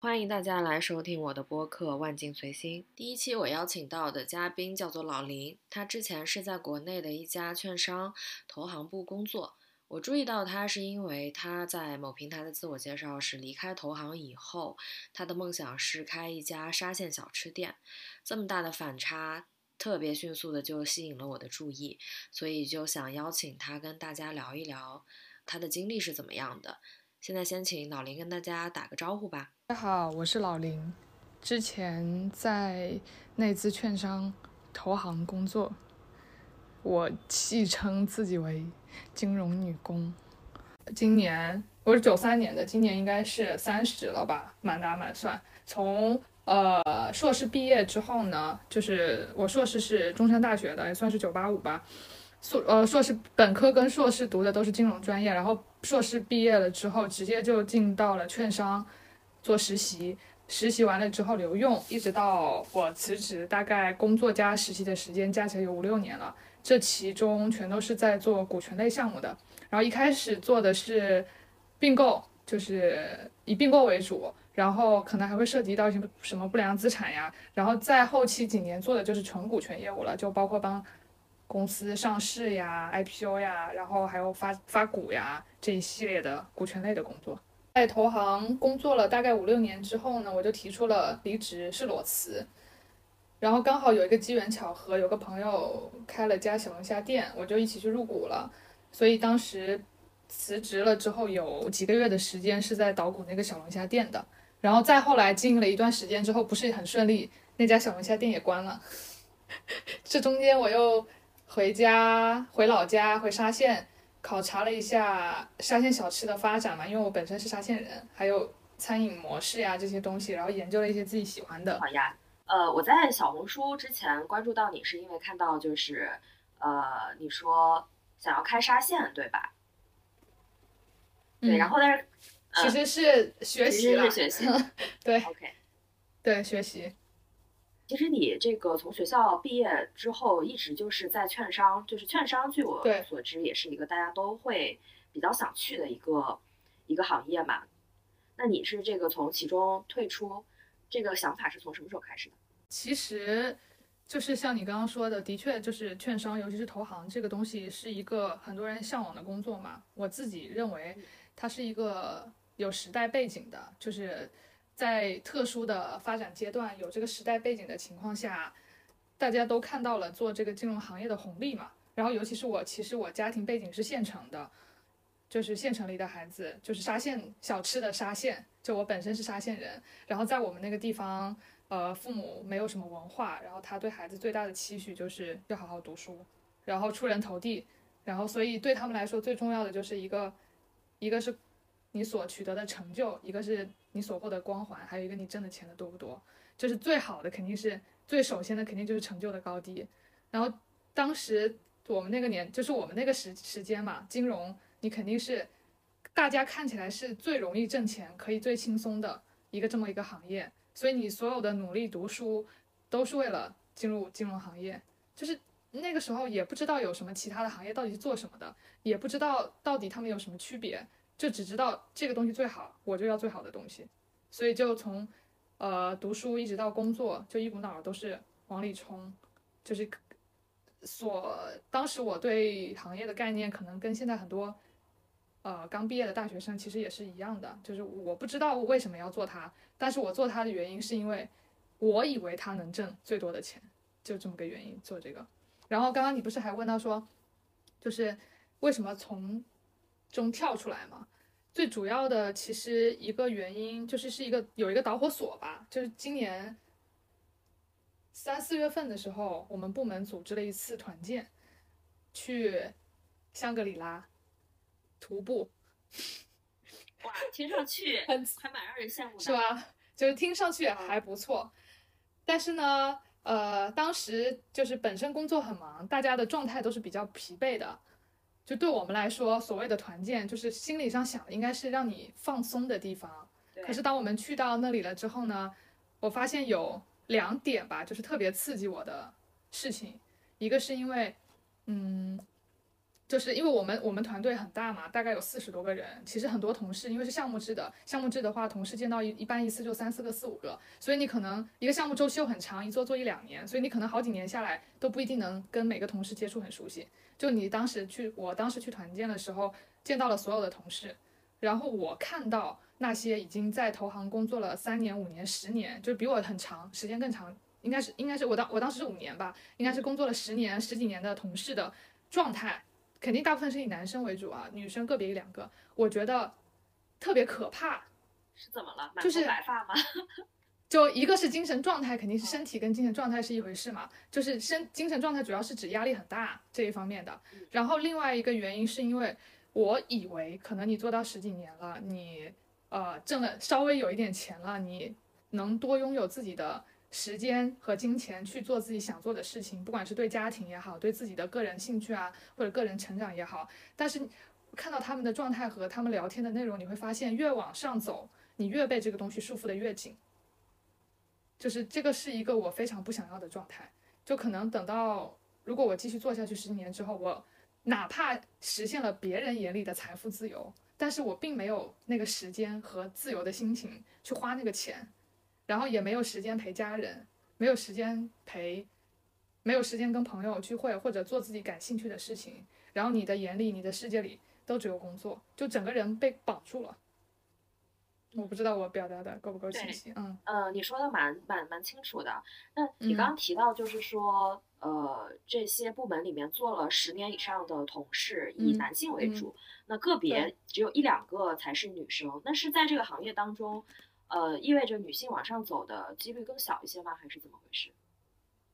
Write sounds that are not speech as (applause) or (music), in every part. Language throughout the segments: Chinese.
欢迎大家来收听我的播客《万境随心》。第一期我邀请到的嘉宾叫做老林，他之前是在国内的一家券商投行部工作。我注意到他是因为他在某平台的自我介绍是离开投行以后，他的梦想是开一家沙县小吃店。这么大的反差，特别迅速的就吸引了我的注意，所以就想邀请他跟大家聊一聊他的经历是怎么样的。现在先请老林跟大家打个招呼吧。大家好，我是老林，之前在内资券商投行工作，我戏称自己为金融女工。今年我是九三年的，今年应该是三十了吧，满打满算。从呃硕士毕业之后呢，就是我硕士是中山大学的，也算是九八五吧。硕呃硕士本科跟硕士读的都是金融专业，然后硕士毕业了之后，直接就进到了券商。做实习，实习完了之后留用，一直到我辞职，大概工作加实习的时间加起来有五六年了。这其中全都是在做股权类项目的。然后一开始做的是并购，就是以并购为主，然后可能还会涉及到什么什么不良资产呀。然后在后期几年做的就是纯股权业务了，就包括帮公司上市呀、IPO 呀，然后还有发发股呀这一系列的股权类的工作。在投行工作了大概五六年之后呢，我就提出了离职，是裸辞。然后刚好有一个机缘巧合，有个朋友开了家小龙虾店，我就一起去入股了。所以当时辞职了之后，有几个月的时间是在捣鼓那个小龙虾店的。然后再后来经营了一段时间之后，不是很顺利，那家小龙虾店也关了。(laughs) 这中间我又回家，回老家，回沙县。考察了一下沙县小吃的发展嘛，因为我本身是沙县人，还有餐饮模式呀这些东西，然后研究了一些自己喜欢的。好呀，呃，我在小红书之前关注到你是因为看到就是，呃，你说想要开沙县对吧？对，然后但是其实是学习了，学习，(laughs) 对，OK，对，学习。其实你这个从学校毕业之后，一直就是在券商，就是券商，据我所知，也是一个大家都会比较想去的一个一个行业嘛。那你是这个从其中退出，这个想法是从什么时候开始的？其实就是像你刚刚说的，的确就是券商，尤其是投行这个东西，是一个很多人向往的工作嘛。我自己认为，它是一个有时代背景的，就是。在特殊的发展阶段，有这个时代背景的情况下，大家都看到了做这个金融行业的红利嘛。然后，尤其是我，其实我家庭背景是县城的，就是县城里的孩子，就是沙县小吃的沙县。就我本身是沙县人，然后在我们那个地方，呃，父母没有什么文化，然后他对孩子最大的期许就是要好好读书，然后出人头地。然后，所以对他们来说，最重要的就是一个，一个是你所取得的成就，一个是。你所获得光环，还有一个你挣的钱的多不多，就是最好的肯定是最首先的肯定就是成就的高低。然后当时我们那个年，就是我们那个时时间嘛，金融你肯定是大家看起来是最容易挣钱，可以最轻松的一个这么一个行业，所以你所有的努力读书都是为了进入金融行业。就是那个时候也不知道有什么其他的行业到底是做什么的，也不知道到底他们有什么区别。就只知道这个东西最好，我就要最好的东西，所以就从，呃，读书一直到工作，就一股脑儿都是往里冲，就是，所当时我对行业的概念可能跟现在很多，呃，刚毕业的大学生其实也是一样的，就是我不知道为什么要做它，但是我做它的原因是因为我以为它能挣最多的钱，就这么个原因做这个。然后刚刚你不是还问到说，就是为什么从。中跳出来嘛，最主要的其实一个原因就是是一个有一个导火索吧，就是今年三四月份的时候，我们部门组织了一次团建，去香格里拉徒步。哇，听上去 (laughs) 很还蛮让人羡慕的，是吧？就是听上去还不错，但是呢，呃，当时就是本身工作很忙，大家的状态都是比较疲惫的。就对我们来说，所谓的团建，就是心理上想的应该是让你放松的地方。可是当我们去到那里了之后呢，我发现有两点吧，就是特别刺激我的事情。一个是因为，嗯，就是因为我们我们团队很大嘛，大概有四十多个人。其实很多同事，因为是项目制的，项目制的话，同事见到一一般一次就三四个、四五个，所以你可能一个项目周期又很长，一做做一两年，所以你可能好几年下来都不一定能跟每个同事接触很熟悉。就你当时去，我当时去团建的时候，见到了所有的同事，然后我看到那些已经在投行工作了三年、五年、十年，就是比我很长时间更长，应该是应该是我当我当时是五年吧，应该是工作了十年、十几年的同事的状态。肯定大部分是以男生为主啊，女生个别一两个，我觉得特别可怕。是怎么了？就是白发吗？(laughs) 就一个是精神状态，肯定是身体跟精神状态是一回事嘛。就是身精神状态主要是指压力很大这一方面的。然后另外一个原因是因为我以为可能你做到十几年了，你呃挣了稍微有一点钱了，你能多拥有自己的。时间和金钱去做自己想做的事情，不管是对家庭也好，对自己的个人兴趣啊，或者个人成长也好。但是看到他们的状态和他们聊天的内容，你会发现越往上走，你越被这个东西束缚的越紧。就是这个是一个我非常不想要的状态。就可能等到如果我继续做下去十几年之后，我哪怕实现了别人眼里的财富自由，但是我并没有那个时间和自由的心情去花那个钱。然后也没有时间陪家人，没有时间陪，没有时间跟朋友聚会或者做自己感兴趣的事情。然后你的眼里，你的世界里都只有工作，就整个人被绑住了。我不知道我表达的够不够清晰。嗯，呃，你说的蛮蛮蛮清楚的。那你刚刚提到就是说，呃，这些部门里面做了十年以上的同事以男性为主，那个别只有一两个才是女生。那是在这个行业当中。呃，意味着女性往上走的几率更小一些吗？还是怎么回事？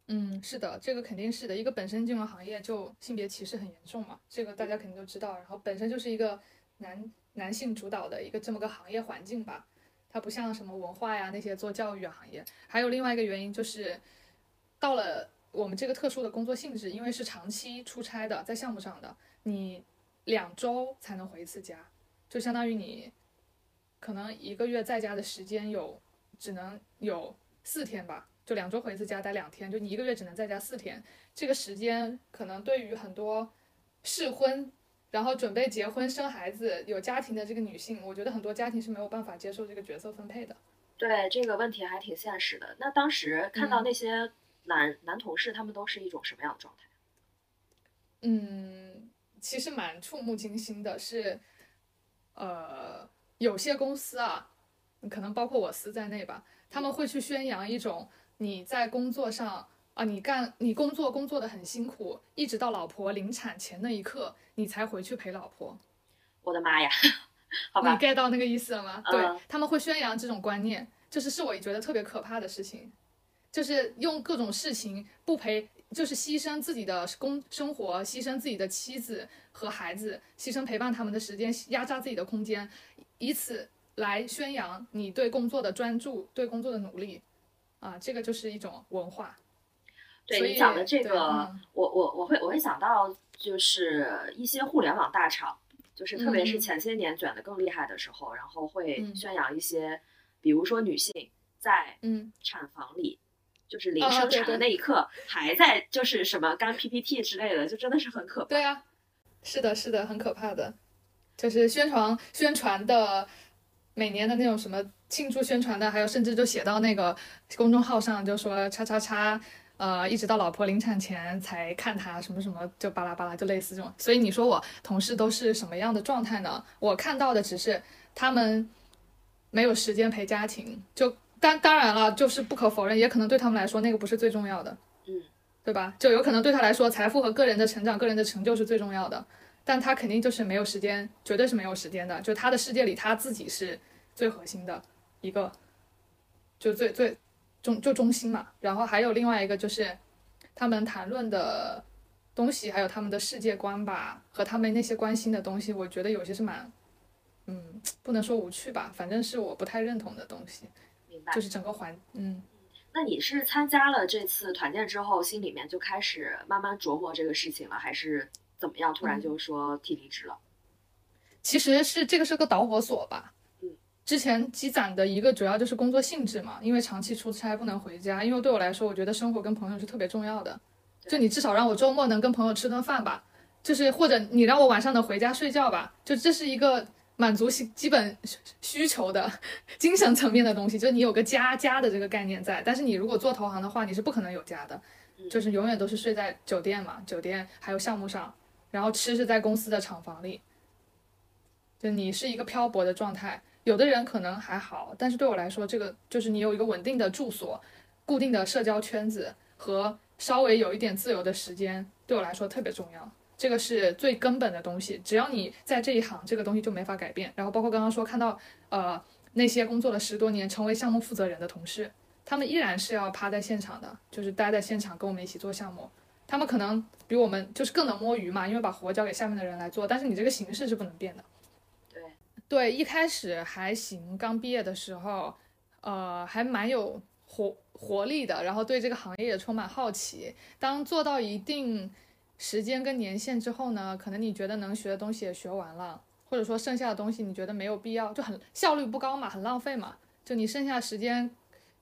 嗯，是的，这个肯定是的。一个本身金融行业就性别歧视很严重嘛，这个大家肯定都知道。然后本身就是一个男男性主导的一个这么个行业环境吧，它不像什么文化呀那些做教育行业。还有另外一个原因就是，到了我们这个特殊的工作性质，因为是长期出差的，在项目上的，你两周才能回一次家，就相当于你。可能一个月在家的时间有，只能有四天吧，就两周回一次家待两天，就你一个月只能在家四天。这个时间可能对于很多适婚，然后准备结婚生孩子有家庭的这个女性，我觉得很多家庭是没有办法接受这个角色分配的。对这个问题还挺现实的。那当时看到那些男男同事，他们都是一种什么样的状态？嗯，其实蛮触目惊心的，是，呃。有些公司啊，可能包括我司在内吧，他们会去宣扬一种你在工作上啊，你干你工作工作的很辛苦，一直到老婆临产前那一刻，你才回去陪老婆。我的妈呀，好吧，你 get 到那个意思了吗？对他们会宣扬这种观念，就是是我觉得特别可怕的事情，就是用各种事情不陪，就是牺牲自己的工生活，牺牲自己的妻子和孩子，牺牲陪伴他们的时间，压榨自己的空间。以此来宣扬你对工作的专注，对工作的努力，啊，这个就是一种文化。对你讲的这个，我我我会我会想到，就是一些互联网大厂，就是特别是前些年卷的更厉害的时候，然后会宣扬一些，比如说女性在产房里，就是临生产的那一刻还在就是什么干 PPT 之类的，就真的是很可怕。对啊，是的，是的，很可怕的。就是宣传宣传的，每年的那种什么庆祝宣传的，还有甚至就写到那个公众号上，就说叉叉叉，呃，一直到老婆临产前才看他什么什么，就巴拉巴拉，就类似这种。所以你说我同事都是什么样的状态呢？我看到的只是他们没有时间陪家庭，就当当然了，就是不可否认，也可能对他们来说那个不是最重要的，嗯，对吧？就有可能对他来说，财富和个人的成长、个人的成就是最重要的。但他肯定就是没有时间，绝对是没有时间的。就他的世界里，他自己是最核心的一个，就最最中就中心嘛。然后还有另外一个就是，他们谈论的东西，还有他们的世界观吧，和他们那些关心的东西，我觉得有些是蛮，嗯，不能说无趣吧，反正是我不太认同的东西。明白。就是整个环，嗯。那你是参加了这次团建之后，心里面就开始慢慢琢磨这个事情了，还是？怎么样？突然就说提离职了，其实是这个是个导火索吧。嗯，之前积攒的一个主要就是工作性质嘛，因为长期出差不能回家。因为对我来说，我觉得生活跟朋友是特别重要的。就你至少让我周末能跟朋友吃顿饭吧，就是或者你让我晚上能回家睡觉吧，就这是一个满足基基本需求的精神层面的东西，就是你有个家家的这个概念在。但是你如果做投行的话，你是不可能有家的，就是永远都是睡在酒店嘛，酒店还有项目上，然后吃是在公司的厂房里，就你是一个漂泊的状态。有的人可能还好，但是对我来说，这个就是你有一个稳定的住所、固定的社交圈子和稍微有一点自由的时间，对我来说特别重要。这个是最根本的东西。只要你在这一行，这个东西就没法改变。然后包括刚刚说看到，呃，那些工作了十多年、成为项目负责人的同事，他们依然是要趴在现场的，就是待在现场跟我们一起做项目。他们可能比我们就是更能摸鱼嘛，因为把活交给下面的人来做。但是你这个形式是不能变的。对对，一开始还行，刚毕业的时候，呃，还蛮有活活力的，然后对这个行业也充满好奇。当做到一定时间跟年限之后呢，可能你觉得能学的东西也学完了，或者说剩下的东西你觉得没有必要，就很效率不高嘛，很浪费嘛。就你剩下时间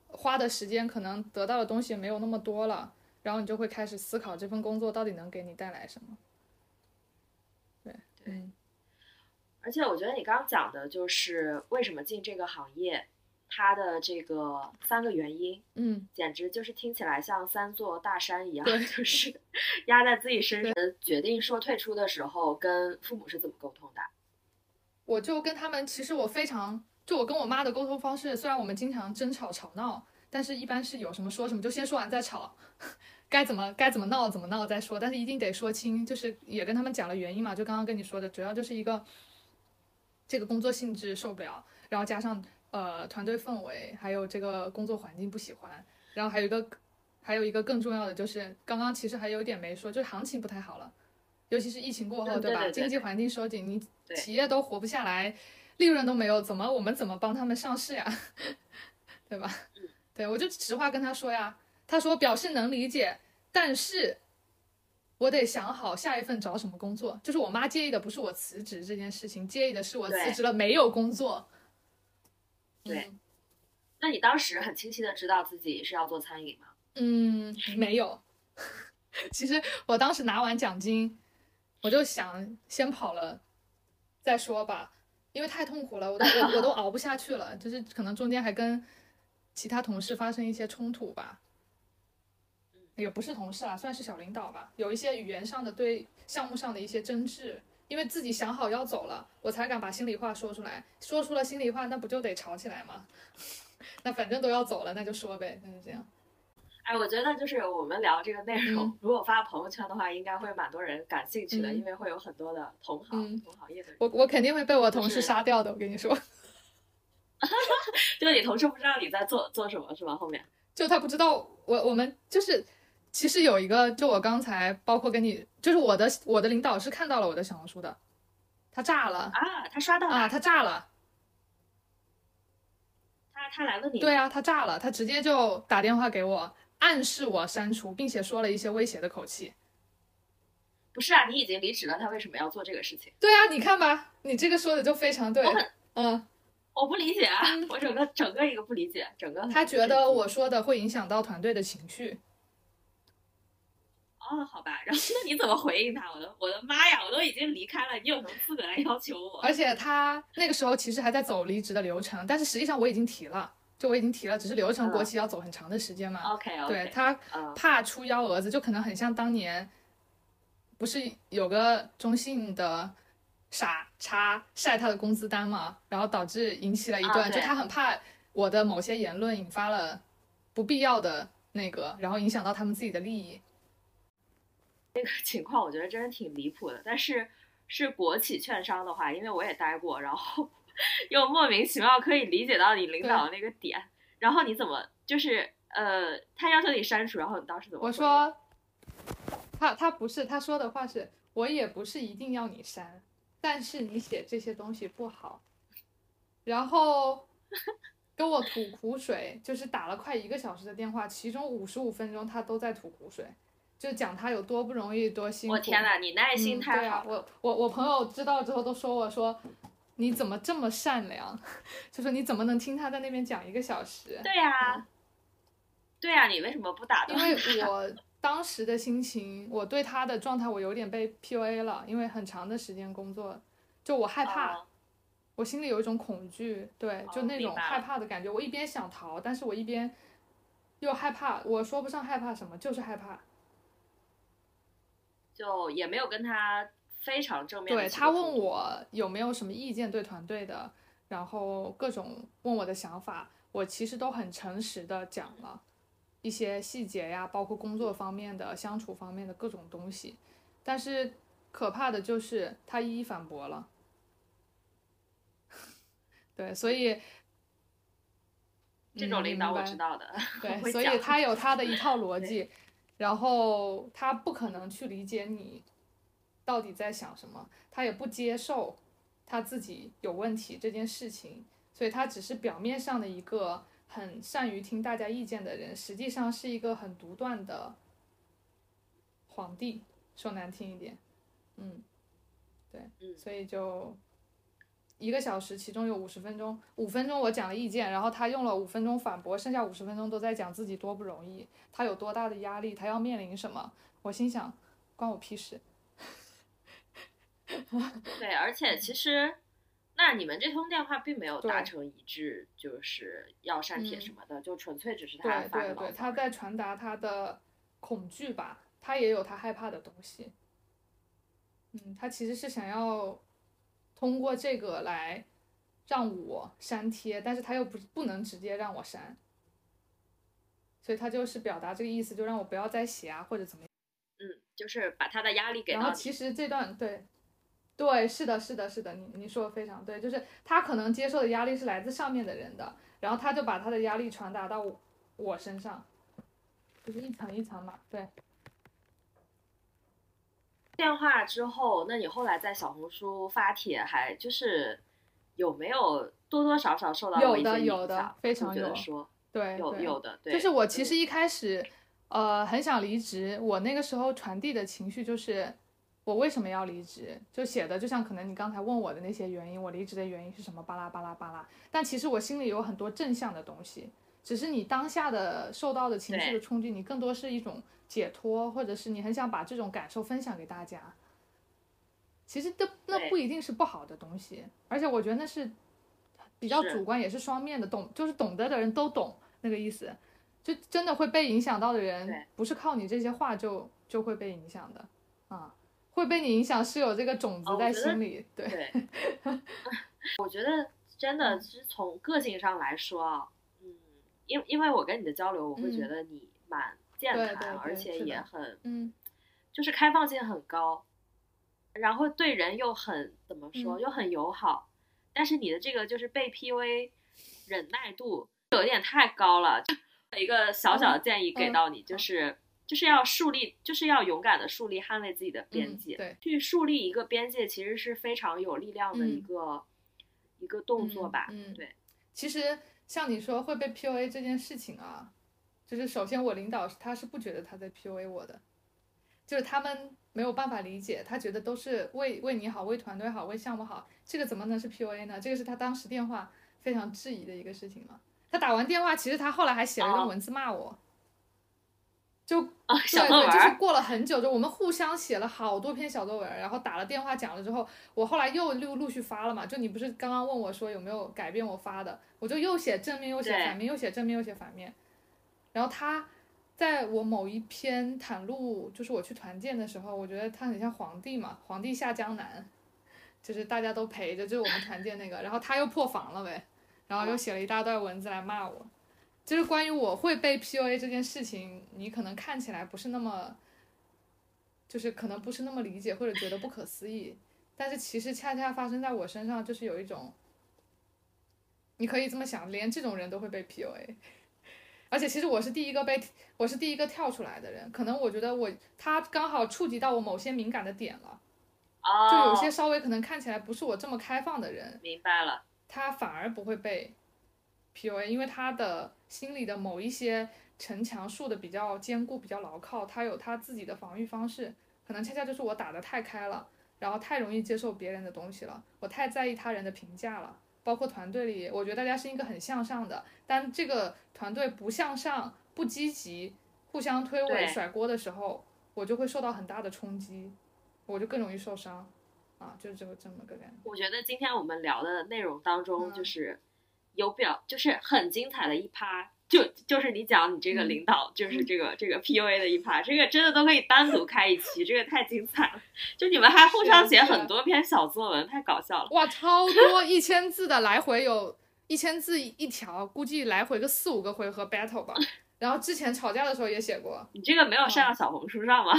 花的时间，可能得到的东西没有那么多了，然后你就会开始思考这份工作到底能给你带来什么。对，嗯。而且我觉得你刚刚讲的就是为什么进这个行业，它的这个三个原因，嗯，简直就是听起来像三座大山一样，就是 (laughs) 压在自己身上。决定说退出的时候，跟父母是怎么沟通的？我就跟他们，其实我非常，就我跟我妈的沟通方式，虽然我们经常争吵吵闹，但是一般是有什么说什么，就先说完再吵，(laughs) 该怎么该怎么闹怎么闹再说，但是一定得说清，就是也跟他们讲了原因嘛，就刚刚跟你说的，主要就是一个。这个工作性质受不了，然后加上呃团队氛围，还有这个工作环境不喜欢，然后还有一个还有一个更重要的就是刚刚其实还有点没说，就是行情不太好了，尤其是疫情过后，对吧？经济环境收紧，你企业都活不下来，利润都没有，怎么我们怎么帮他们上市呀？(laughs) 对吧？对我就实话跟他说呀，他说表示能理解，但是。我得想好下一份找什么工作，就是我妈介意的不是我辞职这件事情，介意的是我辞职了没有工作。对，那你当时很清晰的知道自己是要做餐饮吗？嗯，没有。(laughs) 其实我当时拿完奖金，我就想先跑了再说吧，因为太痛苦了，我都我都熬不下去了，就是可能中间还跟其他同事发生一些冲突吧。也不是同事啊，算是小领导吧。有一些语言上的对项目上的一些争执，因为自己想好要走了，我才敢把心里话说出来。说出了心里话，那不就得吵起来吗？(laughs) 那反正都要走了，那就说呗，那就这样。哎，我觉得就是我们聊这个内容，如果发朋友圈的话，应该会蛮多人感兴趣的，因为会有很多的同行、同行业的人。我我肯定会被我同事杀掉的，我跟你说。就你同事不知道你在做做什么是吧？后面就他不知道我我们就是。其实有一个，就我刚才包括跟你，就是我的我的领导是看到了我的小红书的，他炸了啊，他刷到啊，他炸了，他他来问你，对啊，他炸了，他直接就打电话给我，暗示我删除，并且说了一些威胁的口气。不是啊，你已经离职了，他为什么要做这个事情？对啊，你看吧，你这个说的就非常对，嗯，我不理解啊，我整个整个一个不理解，整个他觉得我说的会影响到团队的情绪。哦，好吧，(laughs) 然后那你怎么回应他？我的我的妈呀，我都已经离开了，你有什么资格来要求我？(laughs) 而且他那个时候其实还在走离职的流程，但是实际上我已经提了，就我已经提了，只是流程国企要走很长的时间嘛。OK OK。对他怕出幺蛾子，就可能很像当年，不是有个中信的傻叉晒他的工资单嘛，然后导致引起了一段，就他很怕我的某些言论引发了不必要的那个，然后影响到他们自己的利益。那个 (laughs) 情况我觉得真的挺离谱的，但是是国企券商的话，因为我也待过，然后 (laughs) 又莫名其妙可以理解到你领导的那个点，然后你怎么就是呃，他要求你删除，然后你当时怎么？我说他他不是他说的话是，我也不是一定要你删，但是你写这些东西不好，然后 (laughs) 跟我吐苦水，就是打了快一个小时的电话，其中五十五分钟他都在吐苦水。就讲他有多不容易，多辛苦。我天呐，你耐心太好。我我我朋友知道之后都说我说，你怎么这么善良？(laughs) 就说你怎么能听他在那边讲一个小时？对呀，对呀，你为什么不打？因为 (laughs) 我当时的心情，我对他的状态，我有点被 PUA 了，因为很长的时间工作，就我害怕，我心里有一种恐惧，对，就那种害怕的感觉。我一边想逃，但是我一边又害怕，我说不上害怕什么，就是害怕。就也没有跟他非常正面。对他问我有没有什么意见对团队的，然后各种问我的想法，我其实都很诚实的讲了。一些细节呀，包括工作方面的、相处方面的各种东西，但是可怕的就是他一一反驳了。(laughs) 对，所以这种领导我知道的。对，所以他有他的一套逻辑，然后他不可能去理解你到底在想什么，他也不接受他自己有问题这件事情，所以他只是表面上的一个。很善于听大家意见的人，实际上是一个很独断的皇帝。说难听一点，嗯，对，所以就一个小时，其中有五十分钟，五分钟我讲了意见，然后他用了五分钟反驳，剩下五十分钟都在讲自己多不容易，他有多大的压力，他要面临什么。我心想，关我屁事。(laughs) 对，而且其实。那你们这通电话并没有达成一致，就是要删帖什么的，就纯粹只是他发对对对，他在传达他的恐惧吧，他也有他害怕的东西。嗯，他其实是想要通过这个来让我删帖，但是他又不不能直接让我删，所以他就是表达这个意思，就让我不要再写啊，或者怎么样。嗯，就是把他的压力给。然后其实这段对。对，是的，是的，是的，你你说的非常对，就是他可能接受的压力是来自上面的人的，然后他就把他的压力传达到我我身上，就是一层一层嘛。对。电话之后，那你后来在小红书发帖，还就是有没有多多少少受到有的有的非常有说对有有的对，就是我其实一开始呃很想离职，我那个时候传递的情绪就是。我为什么要离职？就写的就像可能你刚才问我的那些原因，我离职的原因是什么？巴拉巴拉巴拉。但其实我心里有很多正向的东西，只是你当下的受到的情绪的冲击，你更多是一种解脱，或者是你很想把这种感受分享给大家。其实都那不一定是不好的东西，而且我觉得那是比较主观，也是双面的。懂就是懂得的人都懂那个意思，就真的会被影响到的人，不是靠你这些话就就会被影响的啊。会被你影响是有这个种子在心里，对。(laughs) 我觉得真的是从个性上来说啊，嗯，因因为我跟你的交流，我会觉得你蛮健谈，而且也很，嗯，就是开放性很高，然后对人又很怎么说，又很友好。但是你的这个就是被 PUA 忍耐度有点太高了。一个小小的建议给到你，就是。就是要树立，就是要勇敢的树立、捍卫自己的边界。对，去树立一个边界，其实是非常有力量的一个一个动作吧。嗯，对。其实像你说会被 PUA 这件事情啊，就是首先我领导他是不觉得他在 PUA 我的，就是他们没有办法理解，他觉得都是为为你好、为团队好、为项目好，这个怎么能是 PUA 呢？这个是他当时电话非常质疑的一个事情嘛。他打完电话，其实他后来还写了一段文字骂我。就对对，就是过了很久，就我们互相写了好多篇小作文，然后打了电话讲了之后，我后来又陆陆续发了嘛。就你不是刚刚问我说有没有改变我发的，我就又写正面又写反面，又写正面又写反面。然后他在我某一篇袒露，就是我去团建的时候，我觉得他很像皇帝嘛，皇帝下江南，就是大家都陪着，就是我们团建那个。然后他又破防了呗，然后又写了一大段文字来骂我。就是关于我会被 PUA 这件事情，你可能看起来不是那么，就是可能不是那么理解或者觉得不可思议，但是其实恰恰发生在我身上，就是有一种，你可以这么想，连这种人都会被 PUA，(laughs) 而且其实我是第一个被，我是第一个跳出来的人，可能我觉得我他刚好触及到我某些敏感的点了，就有些稍微可能看起来不是我这么开放的人，明白了，他反而不会被 PUA，因为他的。心里的某一些城墙竖的比较坚固、比较牢靠，他有他自己的防御方式，可能恰恰就是我打的太开了，然后太容易接受别人的东西了，我太在意他人的评价了。包括团队里，我觉得大家是一个很向上的，但这个团队不向上、不积极，互相推诿甩锅的时候，我就会受到很大的冲击，我就更容易受伤，啊，就是这个这么个感觉。我觉得今天我们聊的内容当中，就是有表，就是很精彩的一趴。就就是你讲你这个领导，就是这个这个 PUA 的一趴，这个真的都可以单独开一期，这个太精彩了。就你们还互相写很多篇小作文，太搞笑了。哇，超多一千字的，来回有一千字一条，估计来回个四五个回合 battle 吧。(laughs) 然后之前吵架的时候也写过。你这个没有上到小红书上吗？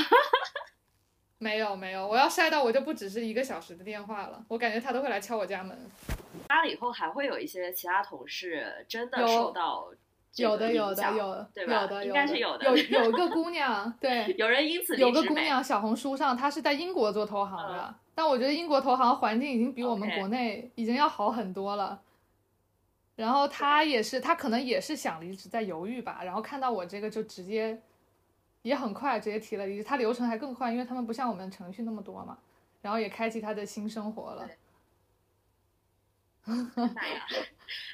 没有没有，我要晒到我就不只是一个小时的电话了，我感觉他都会来敲我家门。发了以后还会有一些其他同事真的受到。有的有的有，对吧？有的应该是有的。有有个姑娘，对，有人因此有个姑娘，小红书上她是在英国做投行的，但我觉得英国投行环境已经比我们国内已经要好很多了。然后她也是，她可能也是想离职，在犹豫吧。然后看到我这个就直接，也很快直接提了离职。她流程还更快，因为他们不像我们程序那么多嘛。然后也开启他的新生活了。妈 (laughs) 呀！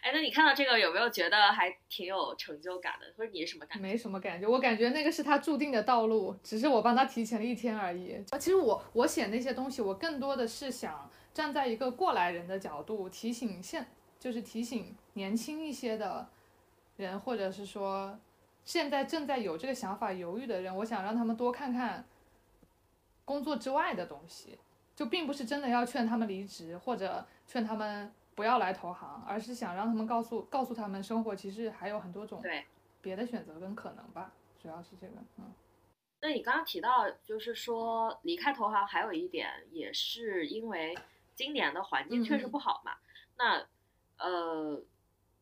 哎，那你看到这个有没有觉得还挺有成就感的？或者你是什么感觉？没什么感觉，我感觉那个是他注定的道路，只是我帮他提前了一天而已。啊，其实我我写那些东西，我更多的是想站在一个过来人的角度，提醒现就是提醒年轻一些的人，或者是说现在正在有这个想法犹豫的人，我想让他们多看看工作之外的东西，就并不是真的要劝他们离职或者劝他们。不要来投行，而是想让他们告诉告诉他们，生活其实还有很多种别的选择跟可能吧，主要是这个。嗯，那你刚刚提到，就是说离开投行还有一点，也是因为今年的环境确实不好嘛。那呃，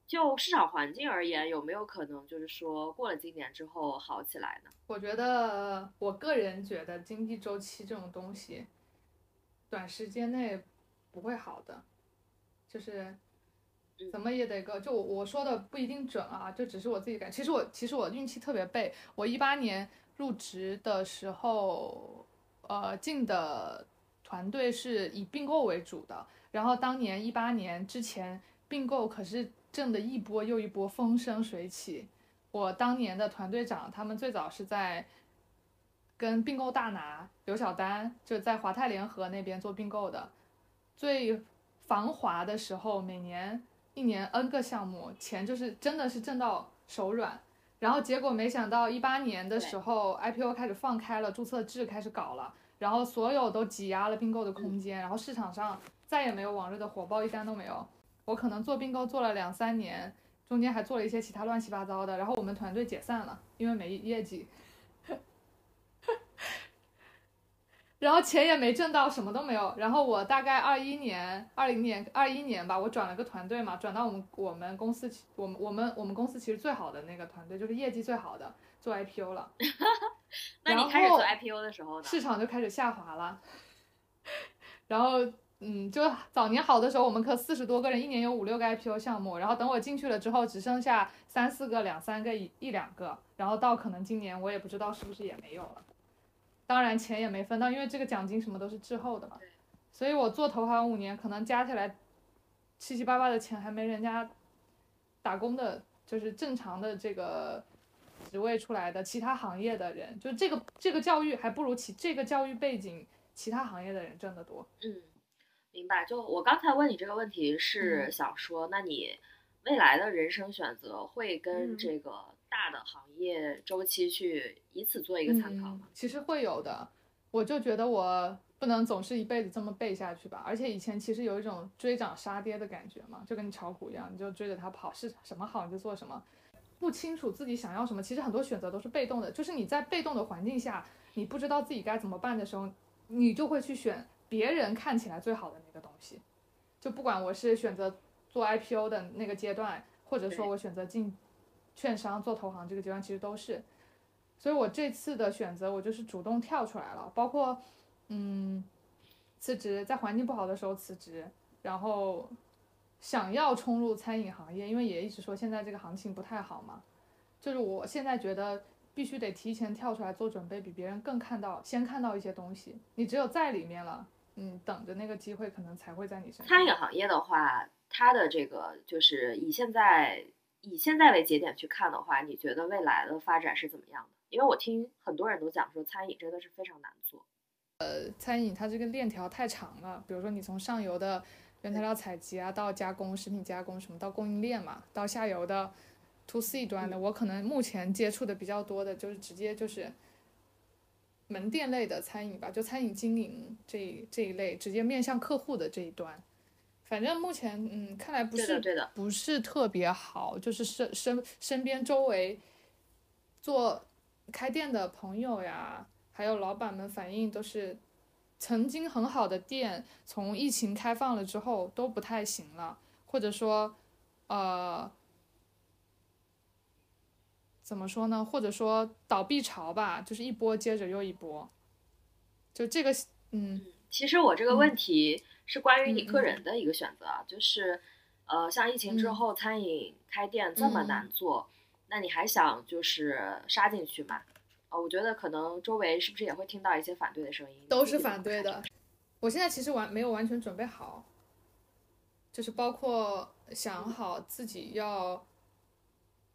就市场环境而言，有没有可能就是说过了今年之后好起来呢？我觉得，我个人觉得经济周期这种东西，短时间内不会好的。就是怎么也得个，就我说的不一定准啊，这只是我自己感。其实我其实我运气特别背，我一八年入职的时候，呃，进的团队是以并购为主的。然后当年一八年之前并购可是挣的一波又一波风生水起。我当年的团队长他们最早是在跟并购大拿刘晓丹就在华泰联合那边做并购的，最。繁华的时候，每年一年 N 个项目，钱就是真的是挣到手软。然后结果没想到一八年的时候，IPO 开始放开了，注册制开始搞了，然后所有都挤压了并购的空间，然后市场上再也没有往日的火爆，一单都没有。我可能做并购做了两三年，中间还做了一些其他乱七八糟的，然后我们团队解散了，因为没业绩。(laughs) 然后钱也没挣到，什么都没有。然后我大概二一年、二零年、二一年吧，我转了个团队嘛，转到我们我们公司，我们我们我们公司其实最好的那个团队，就是业绩最好的，做 IPO 了。(laughs) 那你开始做 IPO 的时候呢，市场就开始下滑了。(laughs) 然后，嗯，就早年好的时候，我们科四十多个人，一年有五六个 IPO 项目。然后等我进去了之后，只剩下三四个、两三个、一一两个。然后到可能今年，我也不知道是不是也没有了。当然钱也没分到，因为这个奖金什么都是滞后的嘛。所以我做投行五年，可能加起来七七八八的钱还没人家打工的，就是正常的这个职位出来的其他行业的人，就这个这个教育还不如其这个教育背景其他行业的人挣得多。嗯，明白。就我刚才问你这个问题是想说，那你未来的人生选择会跟这个。大的行业周期去以此做一个参考吗？其实会有的，我就觉得我不能总是一辈子这么背下去吧。而且以前其实有一种追涨杀跌的感觉嘛，就跟你炒股一样，你就追着它跑，是什么好你就做什么，不清楚自己想要什么。其实很多选择都是被动的，就是你在被动的环境下，你不知道自己该怎么办的时候，你就会去选别人看起来最好的那个东西。就不管我是选择做 IPO 的那个阶段，或者说我选择进。券商做投行这个阶段其实都是，所以我这次的选择我就是主动跳出来了，包括嗯辞职，在环境不好的时候辞职，然后想要冲入餐饮行业，因为也一直说现在这个行情不太好嘛，就是我现在觉得必须得提前跳出来做准备，比别人更看到先看到一些东西，你只有在里面了，嗯，等着那个机会可能才会在你身上。餐饮行业的话，它的这个就是以现在。以现在为节点去看的话，你觉得未来的发展是怎么样的？因为我听很多人都讲说，餐饮真的是非常难做。呃，餐饮它这个链条太长了，比如说你从上游的原材料采集啊，到加工、食品加工什么，到供应链嘛，到下游的 to C 端的，我可能目前接触的比较多的就是直接就是门店类的餐饮吧，就餐饮经营这这一类，直接面向客户的这一端。反正目前嗯，看来不是不是特别好，就是身身身边周围做开店的朋友呀。还有老板们反映都是，曾经很好的店，从疫情开放了之后都不太行了，或者说，呃，怎么说呢？或者说倒闭潮吧，就是一波接着又一波。就这个，嗯，其实我这个问题是关于你个人的一个选择，就是，呃，像疫情之后餐饮开店这么难做，那你还想就是杀进去吗？哦，我觉得可能周围是不是也会听到一些反对的声音？都是反对的。我现在其实完没有完全准备好，就是包括想好自己要，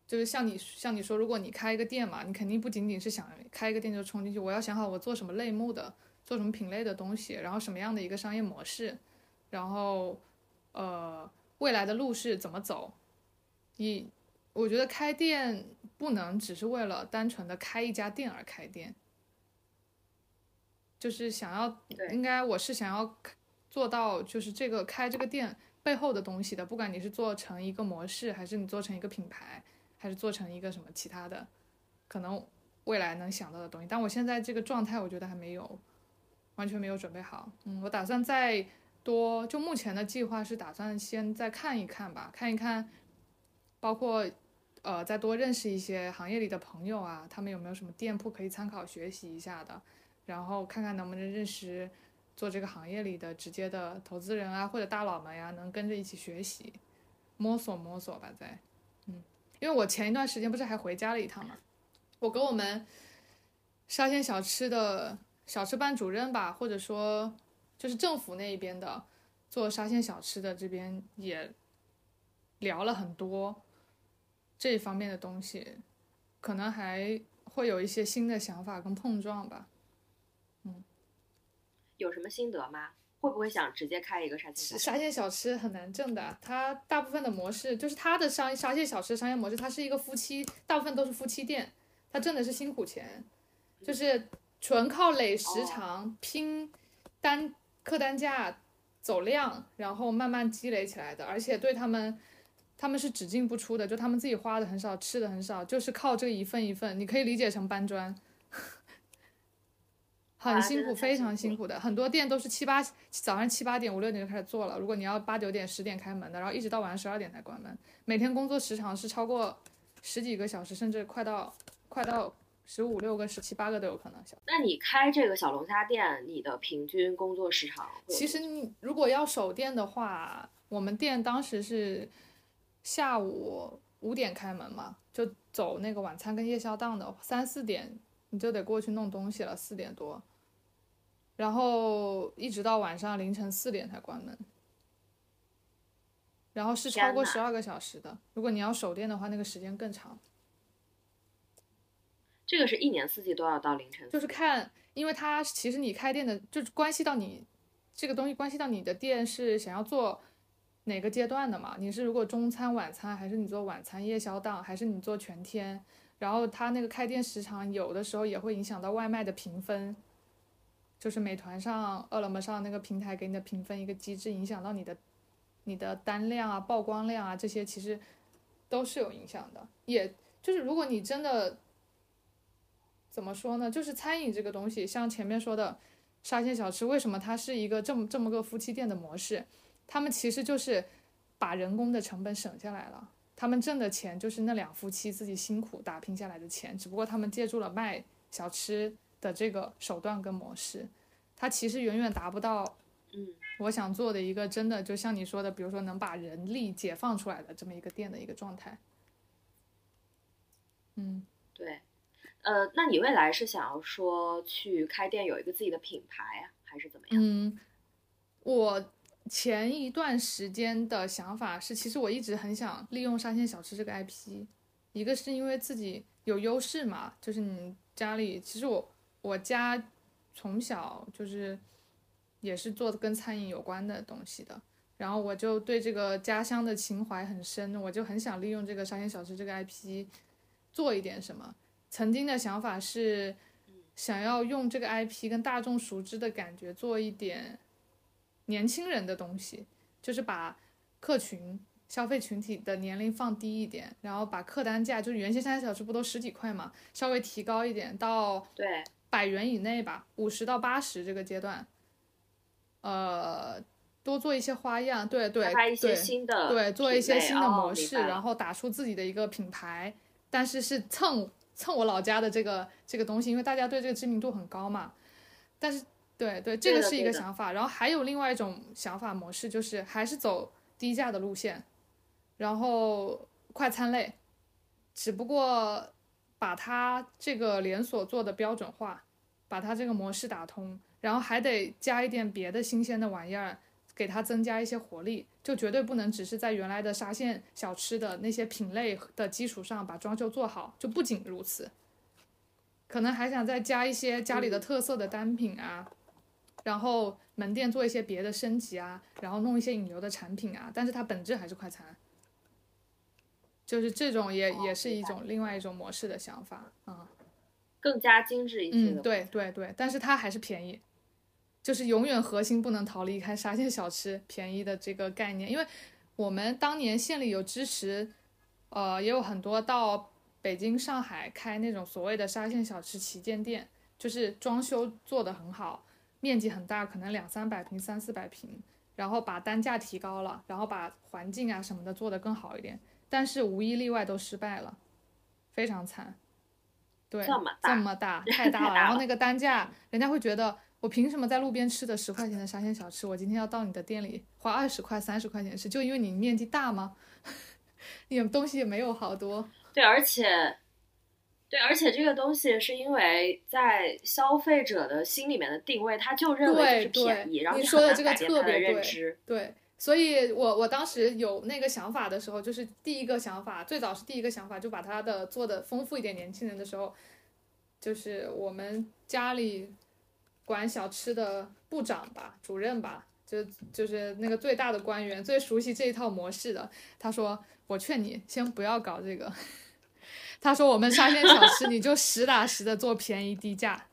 就是像你像你说，如果你开一个店嘛，你肯定不仅仅是想开一个店就冲进去，我要想好我做什么类目的，做什么品类的东西，然后什么样的一个商业模式，然后呃未来的路是怎么走。你我觉得开店。不能只是为了单纯的开一家店而开店，就是想要，应该我是想要做到，就是这个开这个店背后的东西的，不管你是做成一个模式，还是你做成一个品牌，还是做成一个什么其他的，可能未来能想到的东西。但我现在这个状态，我觉得还没有完全没有准备好。嗯，我打算再多，就目前的计划是打算先再看一看吧，看一看，包括。呃，再多认识一些行业里的朋友啊，他们有没有什么店铺可以参考学习一下的，然后看看能不能认识做这个行业里的直接的投资人啊，或者大佬们呀，能跟着一起学习，摸索摸索吧，再，嗯，因为我前一段时间不是还回家了一趟嘛，我跟我们沙县小吃的小吃班主任吧，或者说就是政府那一边的做沙县小吃的这边也聊了很多。这一方面的东西，可能还会有一些新的想法跟碰撞吧。嗯，有什么心得吗？会不会想直接开一个沙县？沙县小吃很难挣的，它大部分的模式就是它的商沙县小吃商业模式，它是一个夫妻，大部分都是夫妻店，它挣的是辛苦钱，就是纯靠累时长、拼单客单价、走量，然后慢慢积累起来的，而且对他们。他们是只进不出的，就他们自己花的很少，吃的很少，就是靠这一份一份，你可以理解成搬砖，很辛苦，非常辛苦的。很多店都是七八早上七八点五六点就开始做了，如果你要八九点十点开门的，然后一直到晚上十二点才关门，每天工作时长是超过十几个小时，甚至快到快到十五六个、十七八个都有可能。那你开这个小龙虾店，你的平均工作时长？其实你如果要守店的话，我们店当时是。下午五点开门嘛，就走那个晚餐跟夜宵档的，三四点你就得过去弄东西了，四点多，然后一直到晚上凌晨四点才关门，然后是超过十二个小时的。如果你要守店的话，那个时间更长。这个是一年四季都要到凌晨，就是看，因为它其实你开店的，就是关系到你这个东西，关系到你的店是想要做。哪个阶段的嘛？你是如果中餐、晚餐，还是你做晚餐夜宵档，还是你做全天？然后它那个开店时长，有的时候也会影响到外卖的评分，就是美团上、饿了么上那个平台给你的评分一个机制，影响到你的你的单量啊、曝光量啊这些，其实都是有影响的。也就是如果你真的怎么说呢？就是餐饮这个东西，像前面说的沙县小吃，为什么它是一个这么这么个夫妻店的模式？他们其实就是把人工的成本省下来了，他们挣的钱就是那两夫妻自己辛苦打拼下来的钱，只不过他们借助了卖小吃的这个手段跟模式，它其实远远达不到，嗯，我想做的一个真的就像你说的，比如说能把人力解放出来的这么一个店的一个状态。嗯，对，呃，那你未来是想要说去开店有一个自己的品牌啊，还是怎么样？嗯，我。前一段时间的想法是，其实我一直很想利用沙县小吃这个 IP，一个是因为自己有优势嘛，就是你家里，其实我我家从小就是也是做的跟餐饮有关的东西的，然后我就对这个家乡的情怀很深，我就很想利用这个沙县小吃这个 IP 做一点什么。曾经的想法是想要用这个 IP 跟大众熟知的感觉做一点。年轻人的东西，就是把客群消费群体的年龄放低一点，然后把客单价，就是原先三小时不都十几块嘛，稍微提高一点到对百元以内吧，五十到八十这个阶段，呃，多做一些花样，对对对，对做一些新的模式，然后打出自己的一个品牌，但是是蹭蹭我老家的这个这个东西，因为大家对这个知名度很高嘛，但是。对对，这个是一个想法，然后还有另外一种想法模式，就是还是走低价的路线，然后快餐类，只不过把它这个连锁做的标准化，把它这个模式打通，然后还得加一点别的新鲜的玩意儿，给它增加一些活力，就绝对不能只是在原来的沙县小吃的那些品类的基础上把装修做好，就不仅如此，可能还想再加一些家里的特色的单品啊。然后门店做一些别的升级啊，然后弄一些引流的产品啊，但是它本质还是快餐，就是这种也也是一种另外一种模式的想法啊，更加精致一些的。嗯，对对对，但是它还是便宜，就是永远核心不能逃离开沙县小吃便宜的这个概念，因为我们当年县里有支持，呃，也有很多到北京、上海开那种所谓的沙县小吃旗舰店，就是装修做得很好。面积很大，可能两三百平、三四百平，然后把单价提高了，然后把环境啊什么的做得更好一点，但是无一例外都失败了，非常惨。对，这么大，这么大，太大了。(laughs) 然后那个单价，人家会觉得我凭什么在路边吃的十块钱的沙县小吃，我今天要到你的店里花二十块、三十块钱吃，就因为你面积大吗？(laughs) 你东西也没有好多。对，而且。对，而且这个东西是因为在消费者的心里面的定位，他就认为是便宜，然后你说的这个特别对。对，所以我我当时有那个想法的时候，就是第一个想法，最早是第一个想法，就把它的做的丰富一点。年轻人的时候，就是我们家里管小吃的部长吧，主任吧，就就是那个最大的官员，最熟悉这一套模式的。他说：“我劝你先不要搞这个。(laughs) ”他说：“我们沙县 (laughs) 小吃，你就实打实的做便宜低价，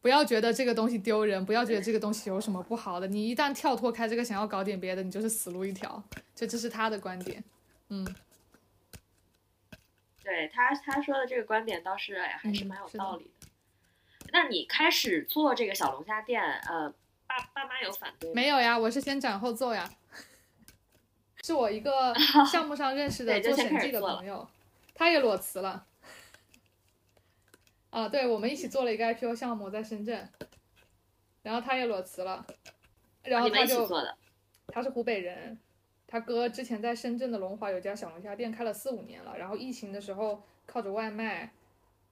不要觉得这个东西丢人，不要觉得这个东西有什么不好的。你一旦跳脱开这个，想要搞点别的，你就是死路一条。就这是他的观点，嗯，对他他说的这个观点倒是哎还是蛮有道理的。那你开始做这个小龙虾店，呃，爸爸妈有反对？没有呀，我是先斩后奏呀，是我一个项目上认识的 (laughs) 做审计的朋友。”他也裸辞了，啊，对，我们一起做了一个 IPO 项目在深圳，然后他也裸辞了，然后他就，他是湖北人，他哥之前在深圳的龙华有家小龙虾店开了四五年了，然后疫情的时候靠着外卖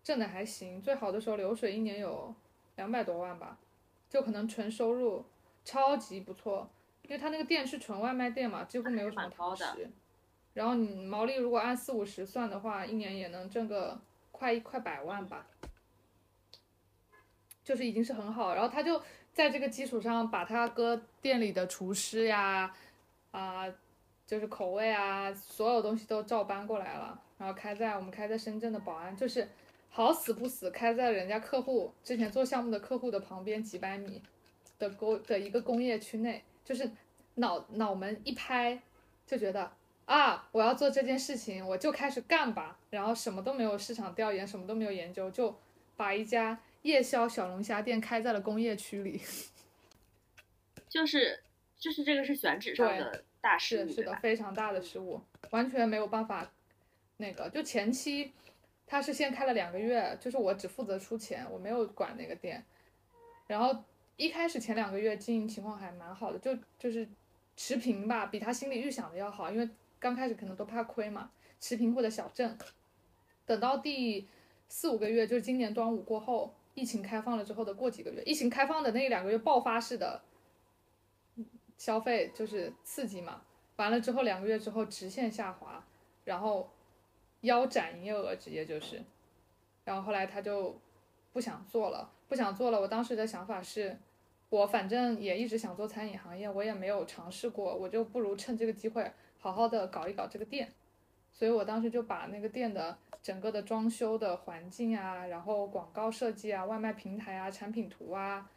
挣的还行，最好的时候流水一年有两百多万吧，就可能纯收入超级不错，因为他那个店是纯外卖店嘛，几乎没有什么堂食。然后你毛利如果按四五十算的话，一年也能挣个快一快百万吧，就是已经是很好。然后他就在这个基础上，把他哥店里的厨师呀，啊，就是口味啊，所有东西都照搬过来了。然后开在我们开在深圳的宝安，就是好死不死开在人家客户之前做项目的客户的旁边几百米的工的一个工业区内，就是脑脑门一拍就觉得。啊！我要做这件事情，我就开始干吧。然后什么都没有市场调研，什么都没有研究，就把一家夜宵小龙虾店开在了工业区里。(laughs) 就是，就是这个是选址上的大失误，是的，非常大的失误，完全没有办法。那个就前期，他是先开了两个月，就是我只负责出钱，我没有管那个店。然后一开始前两个月经营情况还蛮好的，就就是持平吧，比他心里预想的要好，因为。刚开始可能都怕亏嘛，持平或者小挣，等到第四五个月，就是今年端午过后，疫情开放了之后的过几个月，疫情开放的那一两个月爆发式的消费就是刺激嘛，完了之后两个月之后直线下滑，然后腰斩营业额直接就是，然后后来他就不想做了，不想做了。我当时的想法是，我反正也一直想做餐饮行业，我也没有尝试过，我就不如趁这个机会好好的搞一搞这个店。所以我当时就把那个店的整个的装修的环境啊，然后广告设计啊，外卖平台啊，产品图啊。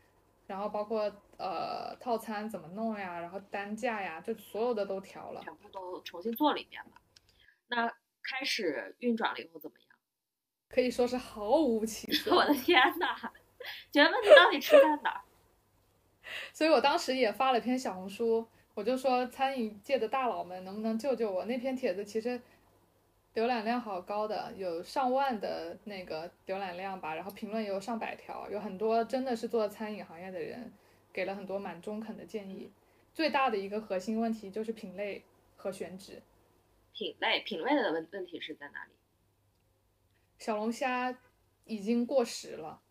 然后包括呃套餐怎么弄呀，然后单价呀，就所有的都调了，全部都重新做了一遍吧。那开始运转了以后怎么样？可以说是毫无起 (laughs) 色。我的天呐，觉得问题到底出在哪儿？(laughs) 所以我当时也发了篇小红书，我就说餐饮界的大佬们能不能救救我？那篇帖子其实。浏览量好高的，有上万的那个浏览量吧，然后评论也有上百条，有很多真的是做餐饮行业的人，给了很多蛮中肯的建议。最大的一个核心问题就是品类和选址。品类，品类的问问题是在哪里？小龙虾已经过时了。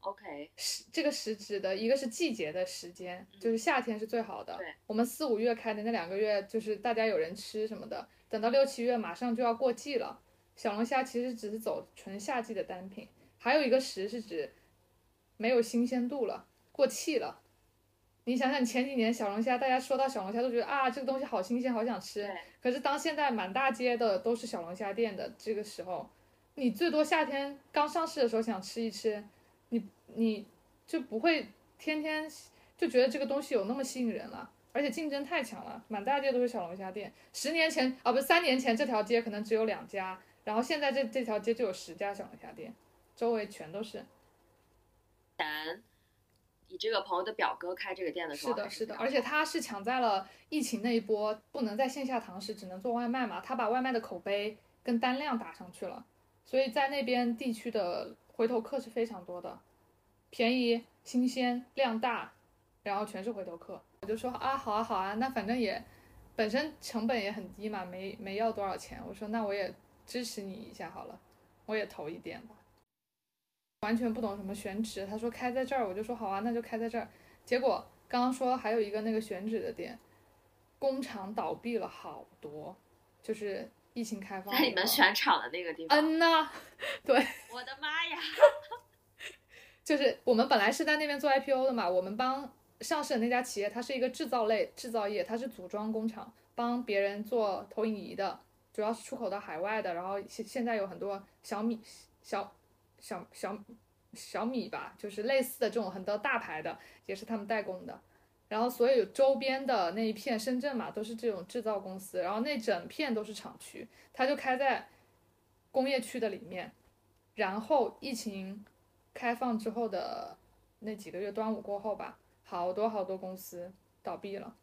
OK，时这个时指的一个是季节的时间，就是夏天是最好的。对，我们四五月开的那两个月，就是大家有人吃什么的。等到六七月，马上就要过季了。小龙虾其实只是走纯夏季的单品。还有一个时是指没有新鲜度了，过气了。你想想，前几年小龙虾，大家说到小龙虾都觉得啊，这个东西好新鲜，好想吃。可是当现在满大街的都是小龙虾店的这个时候，你最多夏天刚上市的时候想吃一吃，你你就不会天天就觉得这个东西有那么吸引人了。而且竞争太强了，满大街都是小龙虾店。十年前啊，不是，三年前这条街可能只有两家，然后现在这这条街就有十家小龙虾店，周围全都是。前，你这个朋友的表哥开这个店的时候，是的，是的，而且他是抢在了疫情那一波，不能在线下堂食，只能做外卖嘛，他把外卖的口碑跟单量打上去了，所以在那边地区的回头客是非常多的，便宜、新鲜、量大，然后全是回头客。我就说啊，好啊，好啊，那反正也本身成本也很低嘛，没没要多少钱。我说那我也支持你一下好了，我也投一点吧。完全不懂什么选址，他说开在这儿，我就说好啊，那就开在这儿。结果刚刚说还有一个那个选址的店，工厂倒闭了好多，就是疫情开放。在你们选厂的那个地方。嗯呐，(laughs) 对。我的妈呀！就是我们本来是在那边做 IPO 的嘛，我们帮。上市的那家企业，它是一个制造类制造业，它是组装工厂，帮别人做投影仪的，主要是出口到海外的。然后现现在有很多小米、小小小小米吧，就是类似的这种很多大牌的，也是他们代工的。然后所有周边的那一片深圳嘛，都是这种制造公司。然后那整片都是厂区，它就开在工业区的里面。然后疫情开放之后的那几个月，端午过后吧。好多好多公司倒闭了，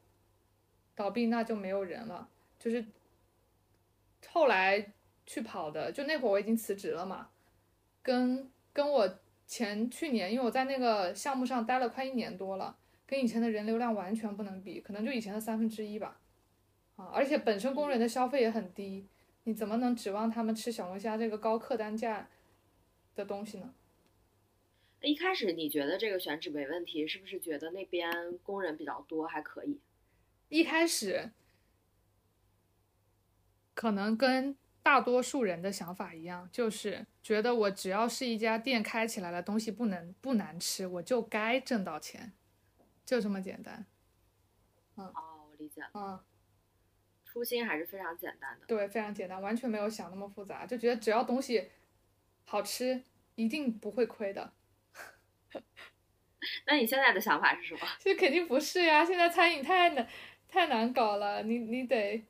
倒闭那就没有人了。就是后来去跑的，就那会儿我已经辞职了嘛，跟跟我前去年，因为我在那个项目上待了快一年多了，跟以前的人流量完全不能比，可能就以前的三分之一吧。啊，而且本身工人的消费也很低，你怎么能指望他们吃小龙虾这个高客单价的东西呢？一开始你觉得这个选址没问题，是不是觉得那边工人比较多，还可以？一开始可能跟大多数人的想法一样，就是觉得我只要是一家店开起来了，东西不能不难吃，我就该挣到钱，就这么简单。嗯，哦，我理解了。嗯，初心还是非常简单的。对，非常简单，完全没有想那么复杂，就觉得只要东西好吃，一定不会亏的。(laughs) 那你现在的想法是什么？(laughs) 这肯定不是呀！现在餐饮太难，太难搞了。你你得，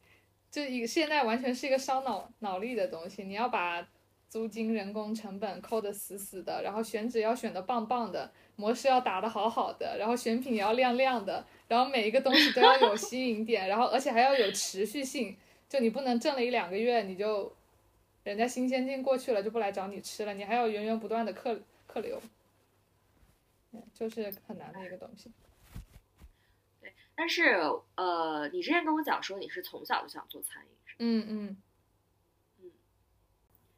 就一现在完全是一个烧脑脑力的东西。你要把租金、人工成本扣得死死的，然后选址要选的棒棒的，模式要打得好好的，然后选品也要亮亮的，然后每一个东西都要有吸引点，然后而且还要有持续性。就你不能挣了一两个月，你就人家新鲜劲过去了就不来找你吃了，你还要源源不断的客客流。就是很难的一个东西。对，但是呃，你之前跟我讲说你是从小就想做餐饮，是嗯嗯嗯。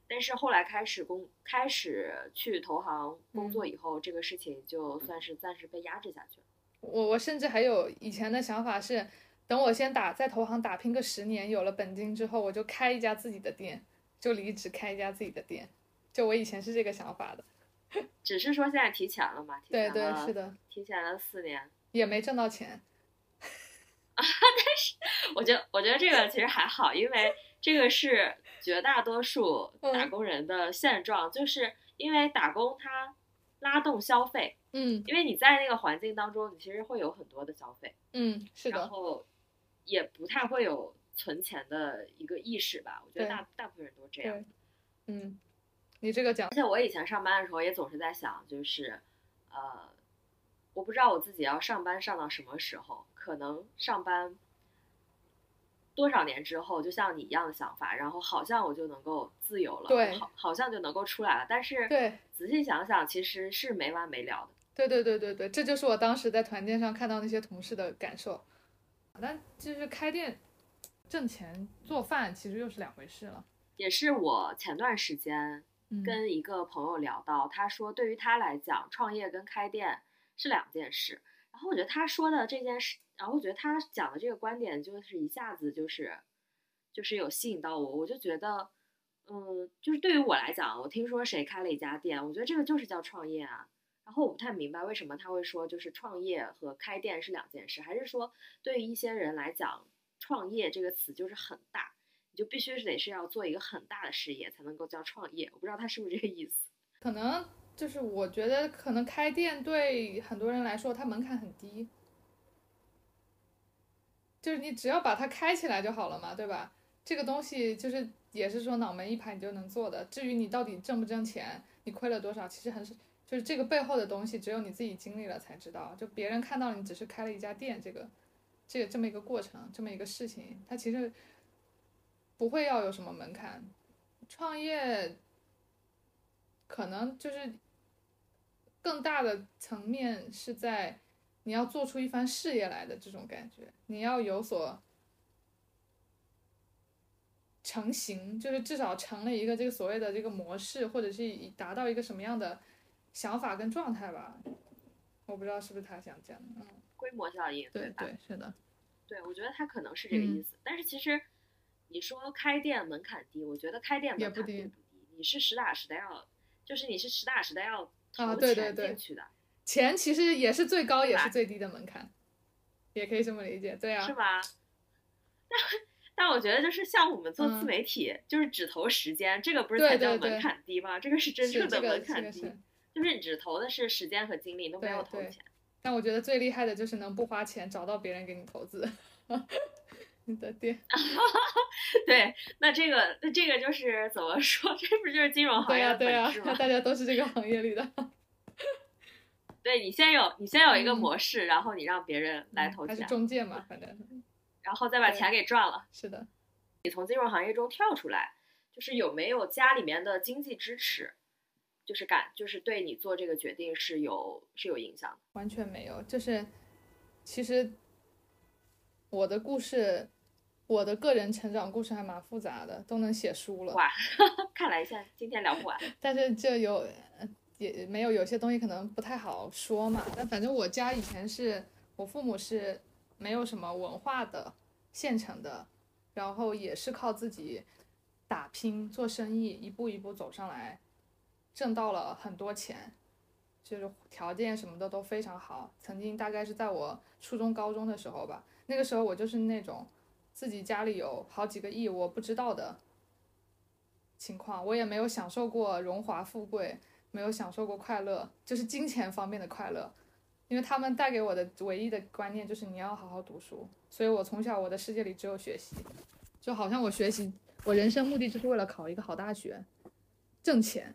但是后来开始工，开始去投行工作以后，这个事情就算是暂时被压制下去了。我我甚至还有以前的想法是，等我先打在投行打拼个十年，有了本金之后，我就开一家自己的店，就离职开一家自己的店。就我以前是这个想法的，(laughs) 只是说现在提前了嘛？对对是的，提前了四年，也没挣到钱。啊，(laughs) 但是我觉得我觉得这个其实还好，因为这个是绝大多数打工人的现状，就是因为打工它拉动消费。嗯，因为你在那个环境当中，你其实会有很多的消费，嗯，是的，然后也不太会有存钱的一个意识吧。我觉得大大部分人都这样。嗯，你这个讲，而且我以前上班的时候也总是在想，就是呃，我不知道我自己要上班上到什么时候，可能上班多少年之后，就像你一样的想法，然后好像我就能够自由了，对，好，好像就能够出来了。但是，对，仔细想想，其实是没完没了的。对对对对对，这就是我当时在团建上看到那些同事的感受。但就是开店挣钱做饭其实又是两回事了。也是我前段时间跟一个朋友聊到，他说对于他来讲，创业跟开店是两件事。然后我觉得他说的这件事，然后我觉得他讲的这个观点就是一下子就是就是有吸引到我。我就觉得，嗯，就是对于我来讲，我听说谁开了一家店，我觉得这个就是叫创业啊。然后我不太明白为什么他会说就是创业和开店是两件事，还是说对于一些人来讲，创业这个词就是很大，你就必须是得是要做一个很大的事业才能够叫创业。我不知道他是不是这个意思。可能就是我觉得可能开店对很多人来说，它门槛很低，就是你只要把它开起来就好了嘛，对吧？这个东西就是也是说脑门一拍你就能做的。至于你到底挣不挣钱，你亏了多少，其实很少。就是这个背后的东西，只有你自己经历了才知道。就别人看到你只是开了一家店，这个，这个这么一个过程，这么一个事情，它其实不会要有什么门槛。创业可能就是更大的层面是在你要做出一番事业来的这种感觉，你要有所成型，就是至少成了一个这个所谓的这个模式，或者是达到一个什么样的。想法跟状态吧，我不知道是不是他想讲的，嗯，规模效应，对对是的，对我觉得他可能是这个意思，但是其实你说开店门槛低，我觉得开店门槛并不低，你是实打实的要，就是你是实打实的要投钱进去的，钱其实也是最高也是最低的门槛，也可以这么理解，对啊，是吧？但 (laughs) 但我觉得就是像我们做自媒体，就是只投时间，这个不是才叫门槛低吗？这个是真正的门槛低。就是你只投的是时间和精力，都没有投钱。但我觉得最厉害的就是能不花钱找到别人给你投资，(laughs) 你的店。(laughs) 对，那这个那这个就是怎么说？(laughs) 这不就是金融行业的本质吗？大家都是这个行业里的。(laughs) 对你先有你先有一个模式，然后你让别人来投钱，是中介嘛，反正，然后再把钱给赚了。是的，你从金融行业中跳出来，就是有没有家里面的经济支持？就是感，就是对你做这个决定是有是有影响的，完全没有。就是其实我的故事，我的个人成长故事还蛮复杂的，都能写书了。哇，(laughs) 看来现今天聊不完。但是就有也没有有些东西可能不太好说嘛。但反正我家以前是我父母是没有什么文化的县城的，然后也是靠自己打拼做生意，一步一步走上来。挣到了很多钱，就是条件什么的都非常好。曾经大概是在我初中、高中的时候吧，那个时候我就是那种自己家里有好几个亿我不知道的情况，我也没有享受过荣华富贵，没有享受过快乐，就是金钱方面的快乐。因为他们带给我的唯一的观念就是你要好好读书，所以我从小我的世界里只有学习，就好像我学习，我人生目的就是为了考一个好大学，挣钱。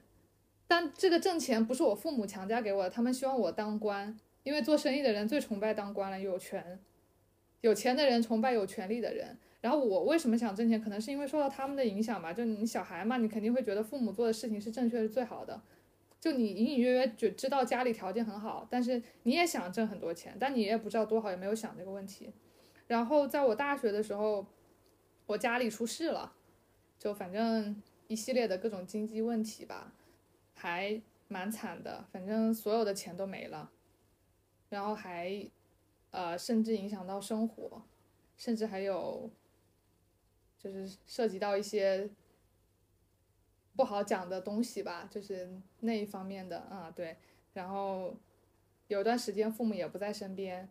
但这个挣钱不是我父母强加给我的，他们希望我当官，因为做生意的人最崇拜当官了，有权，有钱的人崇拜有权利的人。然后我为什么想挣钱，可能是因为受到他们的影响吧。就你小孩嘛，你肯定会觉得父母做的事情是正确是最好的。就你隐隐约约就知道家里条件很好，但是你也想挣很多钱，但你也不知道多好，也没有想这个问题。然后在我大学的时候，我家里出事了，就反正一系列的各种经济问题吧。还蛮惨的，反正所有的钱都没了，然后还呃，甚至影响到生活，甚至还有就是涉及到一些不好讲的东西吧，就是那一方面的啊，对。然后有段时间父母也不在身边，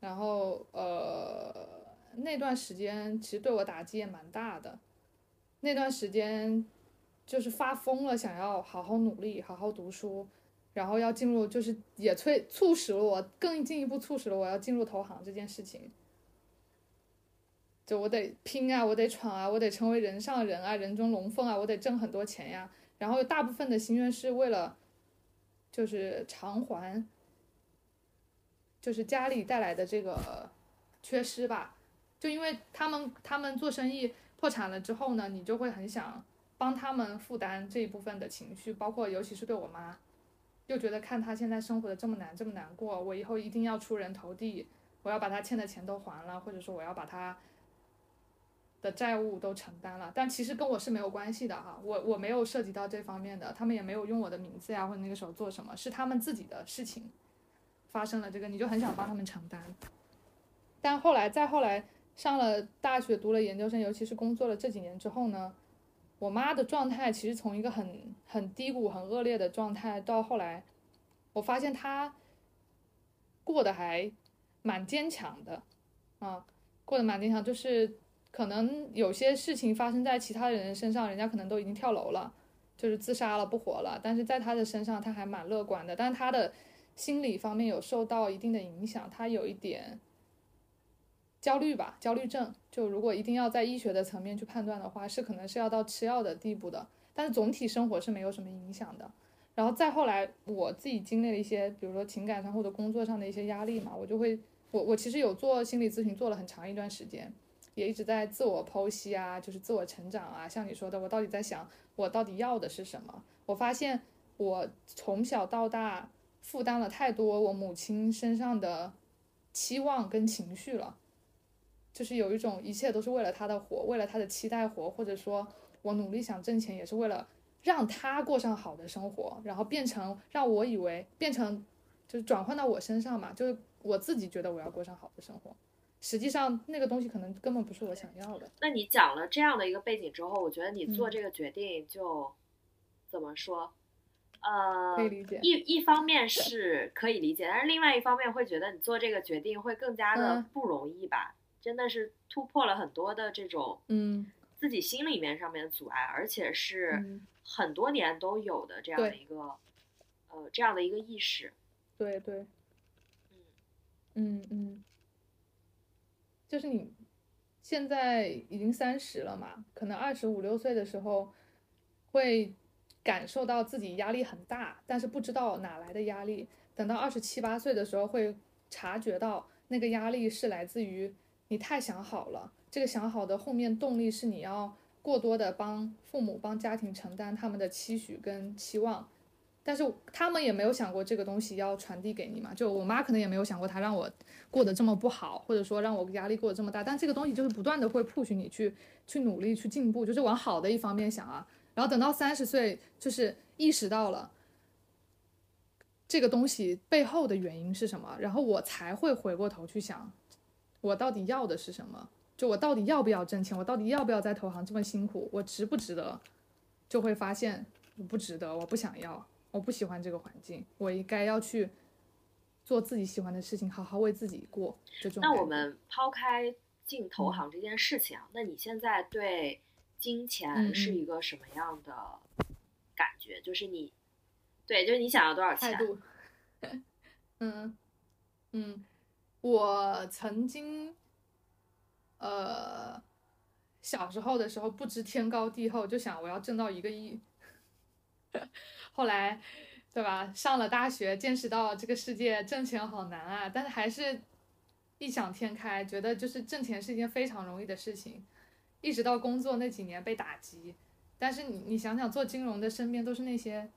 然后呃。那段时间其实对我打击也蛮大的，那段时间就是发疯了，想要好好努力，好好读书，然后要进入，就是也催促使了我更进一步促使了我要进入投行这件事情。就我得拼啊，我得闯啊，我得成为人上人啊，人中龙凤啊，我得挣很多钱呀。然后大部分的心愿是为了，就是偿还，就是家里带来的这个缺失吧。就因为他们他们做生意破产了之后呢，你就会很想帮他们负担这一部分的情绪，包括尤其是对我妈，又觉得看他现在生活的这么难这么难过，我以后一定要出人头地，我要把他欠的钱都还了，或者说我要把他的债务都承担了。但其实跟我是没有关系的哈，我我没有涉及到这方面的，他们也没有用我的名字呀，或者那个时候做什么，是他们自己的事情发生了这个，你就很想帮他们承担。但后来再后来。上了大学，读了研究生，尤其是工作了这几年之后呢，我妈的状态其实从一个很很低谷、很恶劣的状态，到后来，我发现她过得还蛮坚强的，啊，过得蛮坚强，就是可能有些事情发生在其他人身上，人家可能都已经跳楼了，就是自杀了，不活了，但是在她的身上，她还蛮乐观的，但她的心理方面有受到一定的影响，她有一点。焦虑吧，焦虑症。就如果一定要在医学的层面去判断的话，是可能是要到吃药的地步的。但是总体生活是没有什么影响的。然后再后来，我自己经历了一些，比如说情感上或者工作上的一些压力嘛，我就会，我我其实有做心理咨询，做了很长一段时间，也一直在自我剖析啊，就是自我成长啊。像你说的，我到底在想，我到底要的是什么？我发现我从小到大负担了太多我母亲身上的期望跟情绪了。就是有一种一切都是为了他的活，为了他的期待活，或者说我努力想挣钱也是为了让他过上好的生活，然后变成让我以为变成就是转换到我身上嘛，就是我自己觉得我要过上好的生活，实际上那个东西可能根本不是我想要的。那你讲了这样的一个背景之后，我觉得你做这个决定就怎么说？呃，可以理解。一一方面是可以理解，但是另外一方面会觉得你做这个决定会更加的不容易吧？真的是突破了很多的这种，嗯，自己心里面上面的阻碍，而且是很多年都有的这样的一个，呃，这样的一个意识。对对，嗯嗯嗯，就是你现在已经三十了嘛，可能二十五六岁的时候会感受到自己压力很大，但是不知道哪来的压力。等到二十七八岁的时候，会察觉到那个压力是来自于。你太想好了，这个想好的后面动力是你要过多的帮父母、帮家庭承担他们的期许跟期望，但是他们也没有想过这个东西要传递给你嘛。就我妈可能也没有想过，她让我过得这么不好，或者说让我压力过得这么大。但这个东西就是不断的会 push 你去去努力去进步，就是往好的一方面想啊。然后等到三十岁，就是意识到了这个东西背后的原因是什么，然后我才会回过头去想。我到底要的是什么？就我到底要不要挣钱？我到底要不要在投行这么辛苦？我值不值得？就会发现我不值得，我不想要，我不喜欢这个环境，我应该要去做自己喜欢的事情，好好为自己过。这种。那我们抛开进投行这件事情啊，那你现在对金钱是一个什么样的感觉？就是你，对，就是你想要多少钱？态度。嗯 (laughs) 嗯。我曾经，呃，小时候的时候不知天高地厚，就想我要挣到一个亿。(laughs) 后来，对吧？上了大学，见识到这个世界挣钱好难啊！但是还是异想天开，觉得就是挣钱是一件非常容易的事情。一直到工作那几年被打击，但是你你想想，做金融的身边都是那些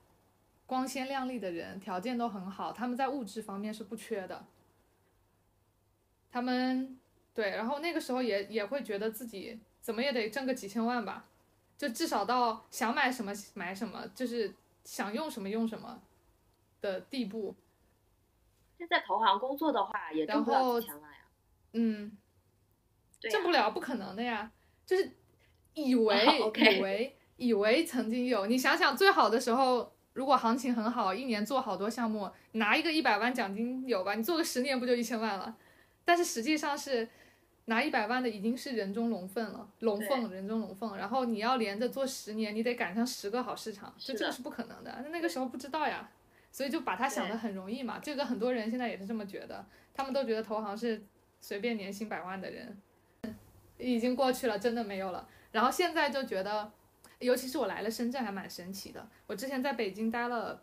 光鲜亮丽的人，条件都很好，他们在物质方面是不缺的。他们对，然后那个时候也也会觉得自己怎么也得挣个几千万吧，就至少到想买什么买什么，就是想用什么用什么的地步。现在投行工作的话，也挣不了几千万呀。嗯，对，挣不了，不可能的呀。就是以为以为以为曾经有，你想想最好的时候，如果行情很好，一年做好多项目，拿一个一百万奖金有吧？你做个十年不就一千万了？但是实际上是。拿一百万的已经是人中龙凤了，龙凤人中龙凤。然后你要连着做十年，你得赶上十个好市场，就这个是不可能的。那那个时候不知道呀，所以就把他想的很容易嘛。这个很多人现在也是这么觉得，他们都觉得投行是随便年薪百万的人，已经过去了，真的没有了。然后现在就觉得，尤其是我来了深圳还蛮神奇的。我之前在北京待了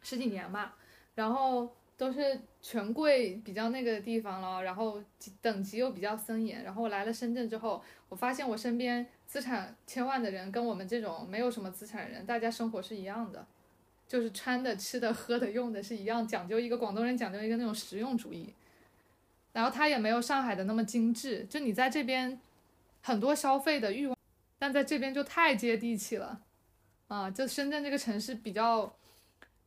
十几年嘛，然后。都是权贵比较那个的地方了，然后等级又比较森严。然后我来了深圳之后，我发现我身边资产千万的人跟我们这种没有什么资产的人，大家生活是一样的，就是穿的、吃的、喝的、用的是一样，讲究一个广东人讲究一个那种实用主义。然后他也没有上海的那么精致，就你在这边很多消费的欲望，但在这边就太接地气了，啊，就深圳这个城市比较，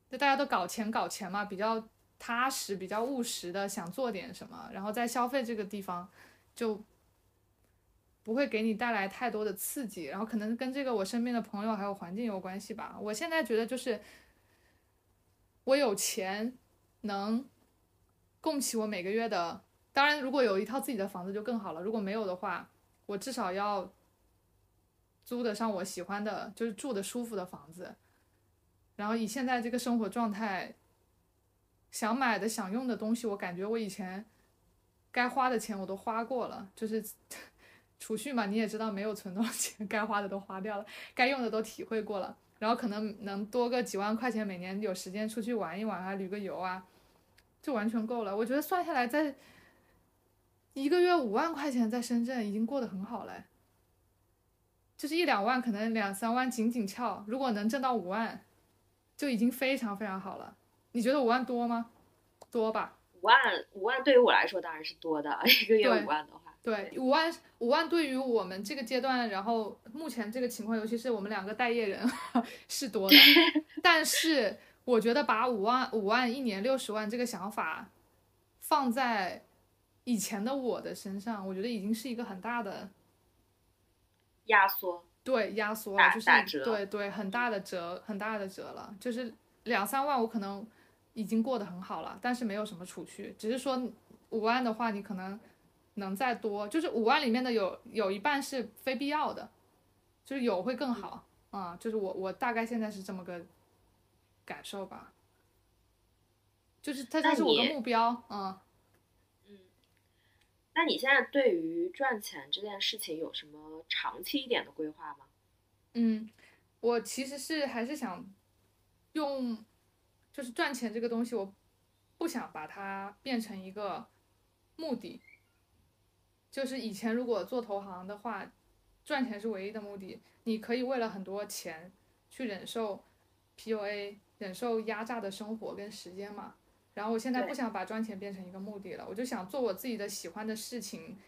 就大家都搞钱搞钱嘛，比较。踏实比较务实的，想做点什么，然后在消费这个地方，就不会给你带来太多的刺激，然后可能跟这个我身边的朋友还有环境有关系吧。我现在觉得就是我有钱能供起我每个月的，当然如果有一套自己的房子就更好了。如果没有的话，我至少要租得上我喜欢的，就是住的舒服的房子。然后以现在这个生活状态。想买的、想用的东西，我感觉我以前该花的钱我都花过了，就是 (laughs) 储蓄嘛，你也知道，没有存多少钱，该花的都花掉了，该用的都体会过了，然后可能能多个几万块钱，每年有时间出去玩一玩啊，旅个游啊，就完全够了。我觉得算下来，在一个月五万块钱在深圳已经过得很好了，就是一两万，可能两三万紧紧俏，如果能挣到五万，就已经非常非常好了。你觉得五万多吗？多吧。五万五万对于我来说当然是多的，(laughs) 一个月五万的话。对，五万五万对于我们这个阶段，然后目前这个情况，尤其是我们两个待业人是多的。(laughs) 但是我觉得把五万五万一年六十万这个想法放在以前的我的身上，我觉得已经是一个很大的压缩。对，压缩了，就是对对很大的折，很大的折了，就是。两三万我可能已经过得很好了，但是没有什么储蓄，只是说五万的话，你可能能再多，就是五万里面的有有一半是非必要的，就是有会更好啊，就是我我大概现在是这么个感受吧，就是它这是我的目标，嗯嗯，那你现在对于赚钱这件事情有什么长期一点的规划吗？嗯，我其实是还是想。用，就是赚钱这个东西，我不想把它变成一个目的。就是以前如果做投行的话，赚钱是唯一的目的，你可以为了很多钱去忍受 PUA，忍受压榨的生活跟时间嘛。然后我现在不想把赚钱变成一个目的了，我就想做我自己的喜欢的事情，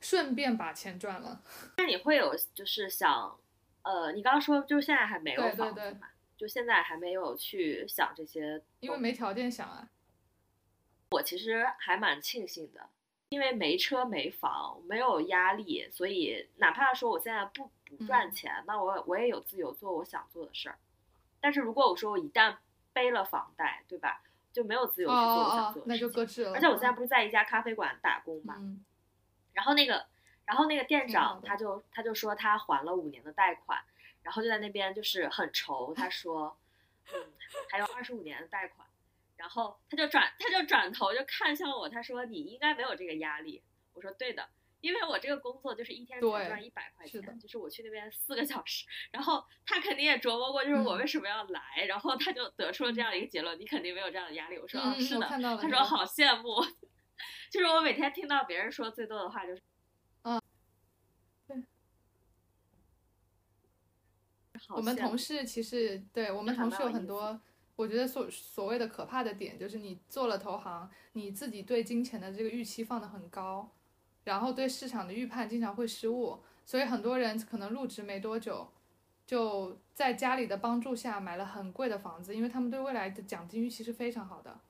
顺便把钱赚了。那你会有就是想，呃，你刚刚说就是现在还没有房子嘛？就现在还没有去想这些，因为没条件想啊。我其实还蛮庆幸的，因为没车没房，没有压力，所以哪怕说我现在不不赚钱，那我我也有自由做我想做的事儿。但是如果我说我一旦背了房贷，对吧，就没有自由去做我想做的事情。那就搁置了。而且我现在不是在一家咖啡馆打工嘛，然后那个，然后那个店长他就他就说他还了五年的贷款。然后就在那边就是很愁，他说，嗯，还有二十五年的贷款，然后他就转他就转头就看向我，他说你应该没有这个压力。我说对的，因为我这个工作就是一天只赚一百块钱，就是我去那边四个小时。然后他肯定也琢磨过，就是我为什么要来，然后他就得出了这样一个结论：你肯定没有这样的压力。我说啊，是的。他说好羡慕，(laughs) 就是我每天听到别人说最多的话就是。我们同事其实对我们同事有很多，我觉得所所谓的可怕的点就是你做了投行，你自己对金钱的这个预期放得很高，然后对市场的预判经常会失误，所以很多人可能入职没多久，就在家里的帮助下买了很贵的房子，因为他们对未来的奖金预期是非常好的。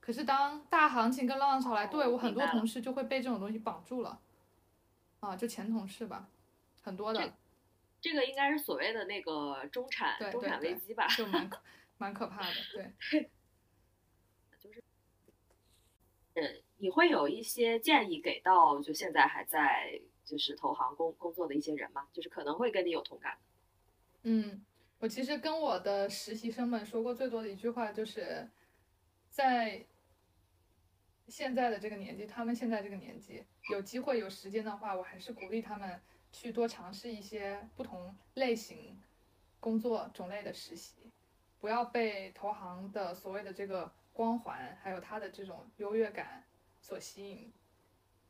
可是当大行情跟浪浪潮来，对我很多同事就会被这种东西绑住了，啊，就前同事吧，很多的。这个应该是所谓的那个中产中产危机吧，就蛮 (laughs) 可蛮可怕的，对。(laughs) 就是，呃，你会有一些建议给到就现在还在就是投行工工作的一些人吗？就是可能会跟你有同感。嗯，我其实跟我的实习生们说过最多的一句话，就是在现在的这个年纪，他们现在这个年纪有机会有时间的话，我还是鼓励他们。去多尝试一些不同类型工作种类的实习，不要被投行的所谓的这个光环，还有它的这种优越感所吸引。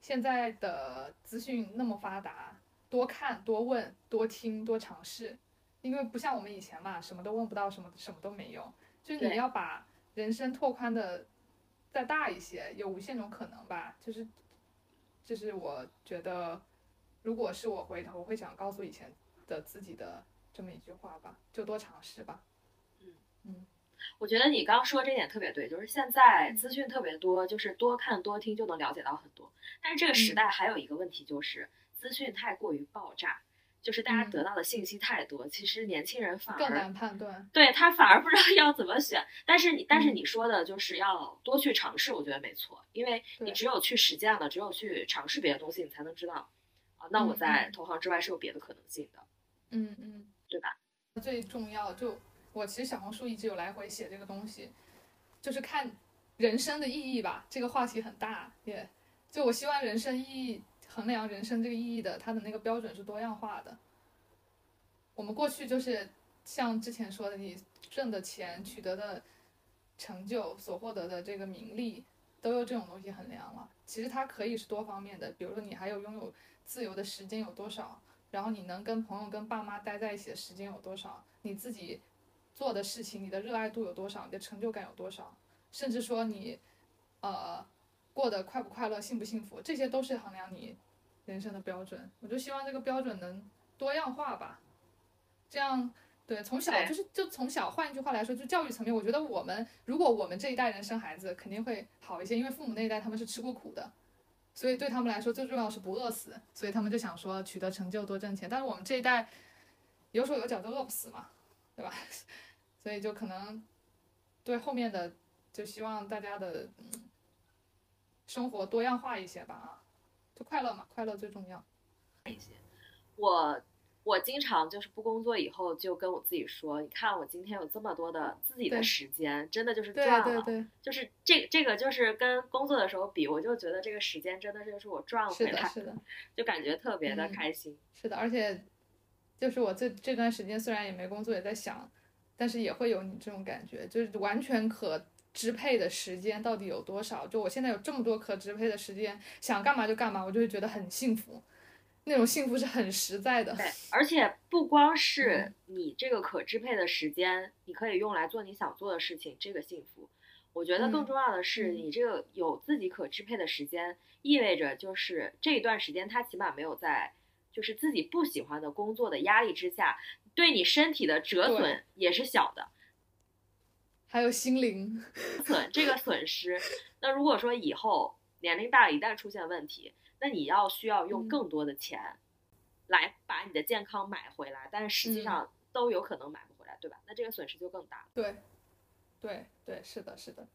现在的资讯那么发达，多看多问多听多尝试，因为不像我们以前嘛，什么都问不到，什么什么都没有。就是你要把人生拓宽的再大一些，有无限种可能吧。就是，就是我觉得。如果是我回头，我会想告诉以前的自己的这么一句话吧，就多尝试吧。嗯嗯，我觉得你刚说这点特别对，就是现在资讯特别多，就是多看多听就能了解到很多。但是这个时代还有一个问题，就是资讯太过于爆炸，就是大家得到的信息太多，其实年轻人反而更难判断，对他反而不知道 (laughs) 要怎么选。但是你但是你说的就是要多去尝试，我觉得没错，因为你只有去实践了，只有去尝试别的东西，你才能知道。那我在投行之外是有别的可能性的，嗯嗯，对吧？最重要就我其实小红书一直有来回写这个东西，就是看人生的意义吧。这个话题很大，也就我希望人生意义衡量人生这个意义的，它的那个标准是多样化的。我们过去就是像之前说的，你挣的钱、取得的成就、所获得的这个名利，都用这种东西衡量了。其实它可以是多方面的，比如说你还有拥有。自由的时间有多少？然后你能跟朋友、跟爸妈待在一起的时间有多少？你自己做的事情，你的热爱度有多少？你的成就感有多少？甚至说你，呃，过得快不快乐、幸不幸福？这些都是衡量你人生的标准。我就希望这个标准能多样化吧。这样对，从小就是就从小，换一句话来说，就教育层面，我觉得我们如果我们这一代人生孩子，肯定会好一些，因为父母那一代他们是吃过苦的。所以对他们来说，最重要是不饿死，所以他们就想说取得成就多挣钱。但是我们这一代有手有脚就饿不死嘛，对吧？(laughs) 所以就可能对后面的就希望大家的生活多样化一些吧啊，就快乐嘛，快乐最重要一些。我。我经常就是不工作以后就跟我自己说，你看我今天有这么多的自己的时间，真的就是赚了。对对对，就是这这个就是跟工作的时候比，我就觉得这个时间真的就是我赚回来，是的，(laughs) 就感觉特别的开心。是的，而且就是我这这段时间虽然也没工作，也在想，但是也会有你这种感觉，就是完全可支配的时间到底有多少？就我现在有这么多可支配的时间，想干嘛就干嘛，我就会觉得很幸福。那种幸福是很实在的，对，而且不光是你这个可支配的时间，你可以用来做你想做的事情，这个幸福，我觉得更重要的是，你这个有自己可支配的时间，意味着就是这一段时间，他起码没有在就是自己不喜欢的工作的压力之下，对你身体的折损也是小的，还有心灵。损这个损失，那如果说以后年龄大了，一旦出现问题。那你要需要用更多的钱，来把你的健康买回来，但是实际上都有可能买不回来，对吧？那这个损失就更大了。对，对对，是的，是的，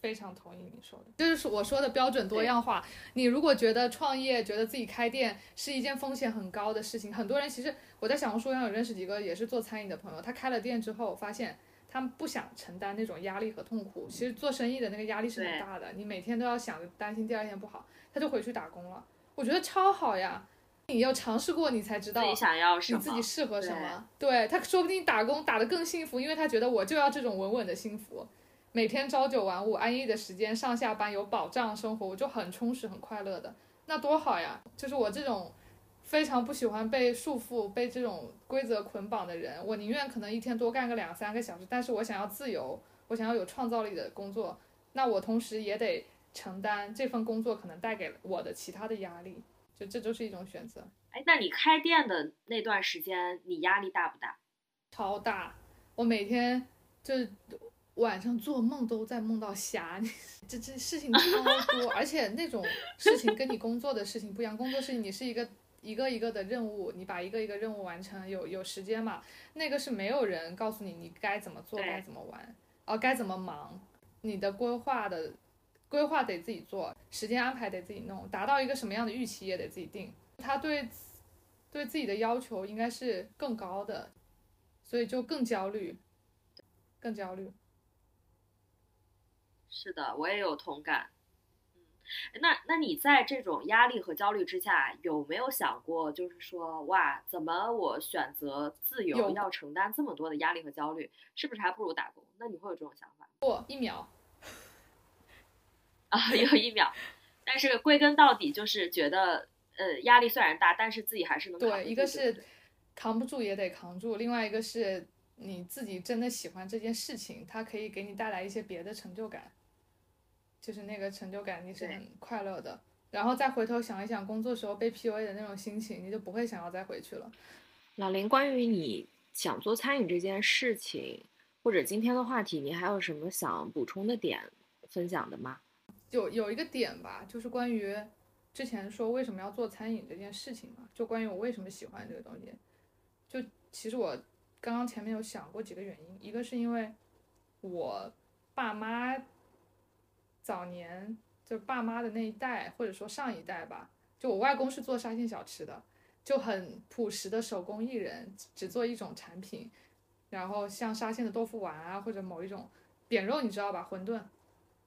非常同意你说的，就是我说的标准多样化。你如果觉得创业，觉得自己开店是一件风险很高的事情，很多人其实我在小红书上有认识几个也是做餐饮的朋友，他开了店之后发现他们不想承担那种压力和痛苦。其实做生意的那个压力是很大的，你每天都要想着担心第二天不好。他就回去打工了，我觉得超好呀！你要尝试过，你才知道自己想要什么，你自己适合什么。对他说不定打工打得更幸福，因为他觉得我就要这种稳稳的幸福，每天朝九晚五，安逸的时间，上下班有保障，生活我就很充实很快乐的，那多好呀！就是我这种非常不喜欢被束缚、被这种规则捆绑的人，我宁愿可能一天多干个两三个小时，但是我想要自由，我想要有创造力的工作，那我同时也得。承担这份工作可能带给我的其他的压力，就这就是一种选择。哎，那你开店的那段时间，你压力大不大？超大！我每天就晚上做梦都在梦到霞，这这事情超多，而且那种事情跟你工作的事情不一样，工作事情你是一个一个一个的任务，你把一个一个任务完成，有有时间嘛？那个是没有人告诉你你该怎么做，该怎么玩，哦，该怎么忙，你的规划的规划得自己做，时间安排得自己弄，达到一个什么样的预期也得自己定，他对对自己的要求应该是更高的，所以就更焦虑，更焦虑。是的，我也有同感。嗯，那那你在这种压力和焦虑之下，有没有想过，就是说，哇，怎么我选择自由，要承担这么多的压力和焦虑，是不是还不如打工？那你会有这种想法？不，一秒。(laughs) 啊，有一秒。但是归根到底，就是觉得，呃，压力虽然大，但是自己还是能对。一个是扛不住也得扛住，另外一个是你自己真的喜欢这件事情，它可以给你带来一些别的成就感。就是那个成就感，你是很快乐的。然后再回头想一想工作时候被 PUA 的那种心情，你就不会想要再回去了。老林，关于你想做餐饮这件事情，或者今天的话题，你还有什么想补充的点分享的吗？有有一个点吧，就是关于之前说为什么要做餐饮这件事情嘛，就关于我为什么喜欢这个东西。就其实我刚刚前面有想过几个原因，一个是因为我爸妈。早年就爸妈的那一代，或者说上一代吧，就我外公是做沙县小吃的，就很朴实的手工艺人，只做一种产品，然后像沙县的豆腐丸啊，或者某一种扁肉，你知道吧？馄饨，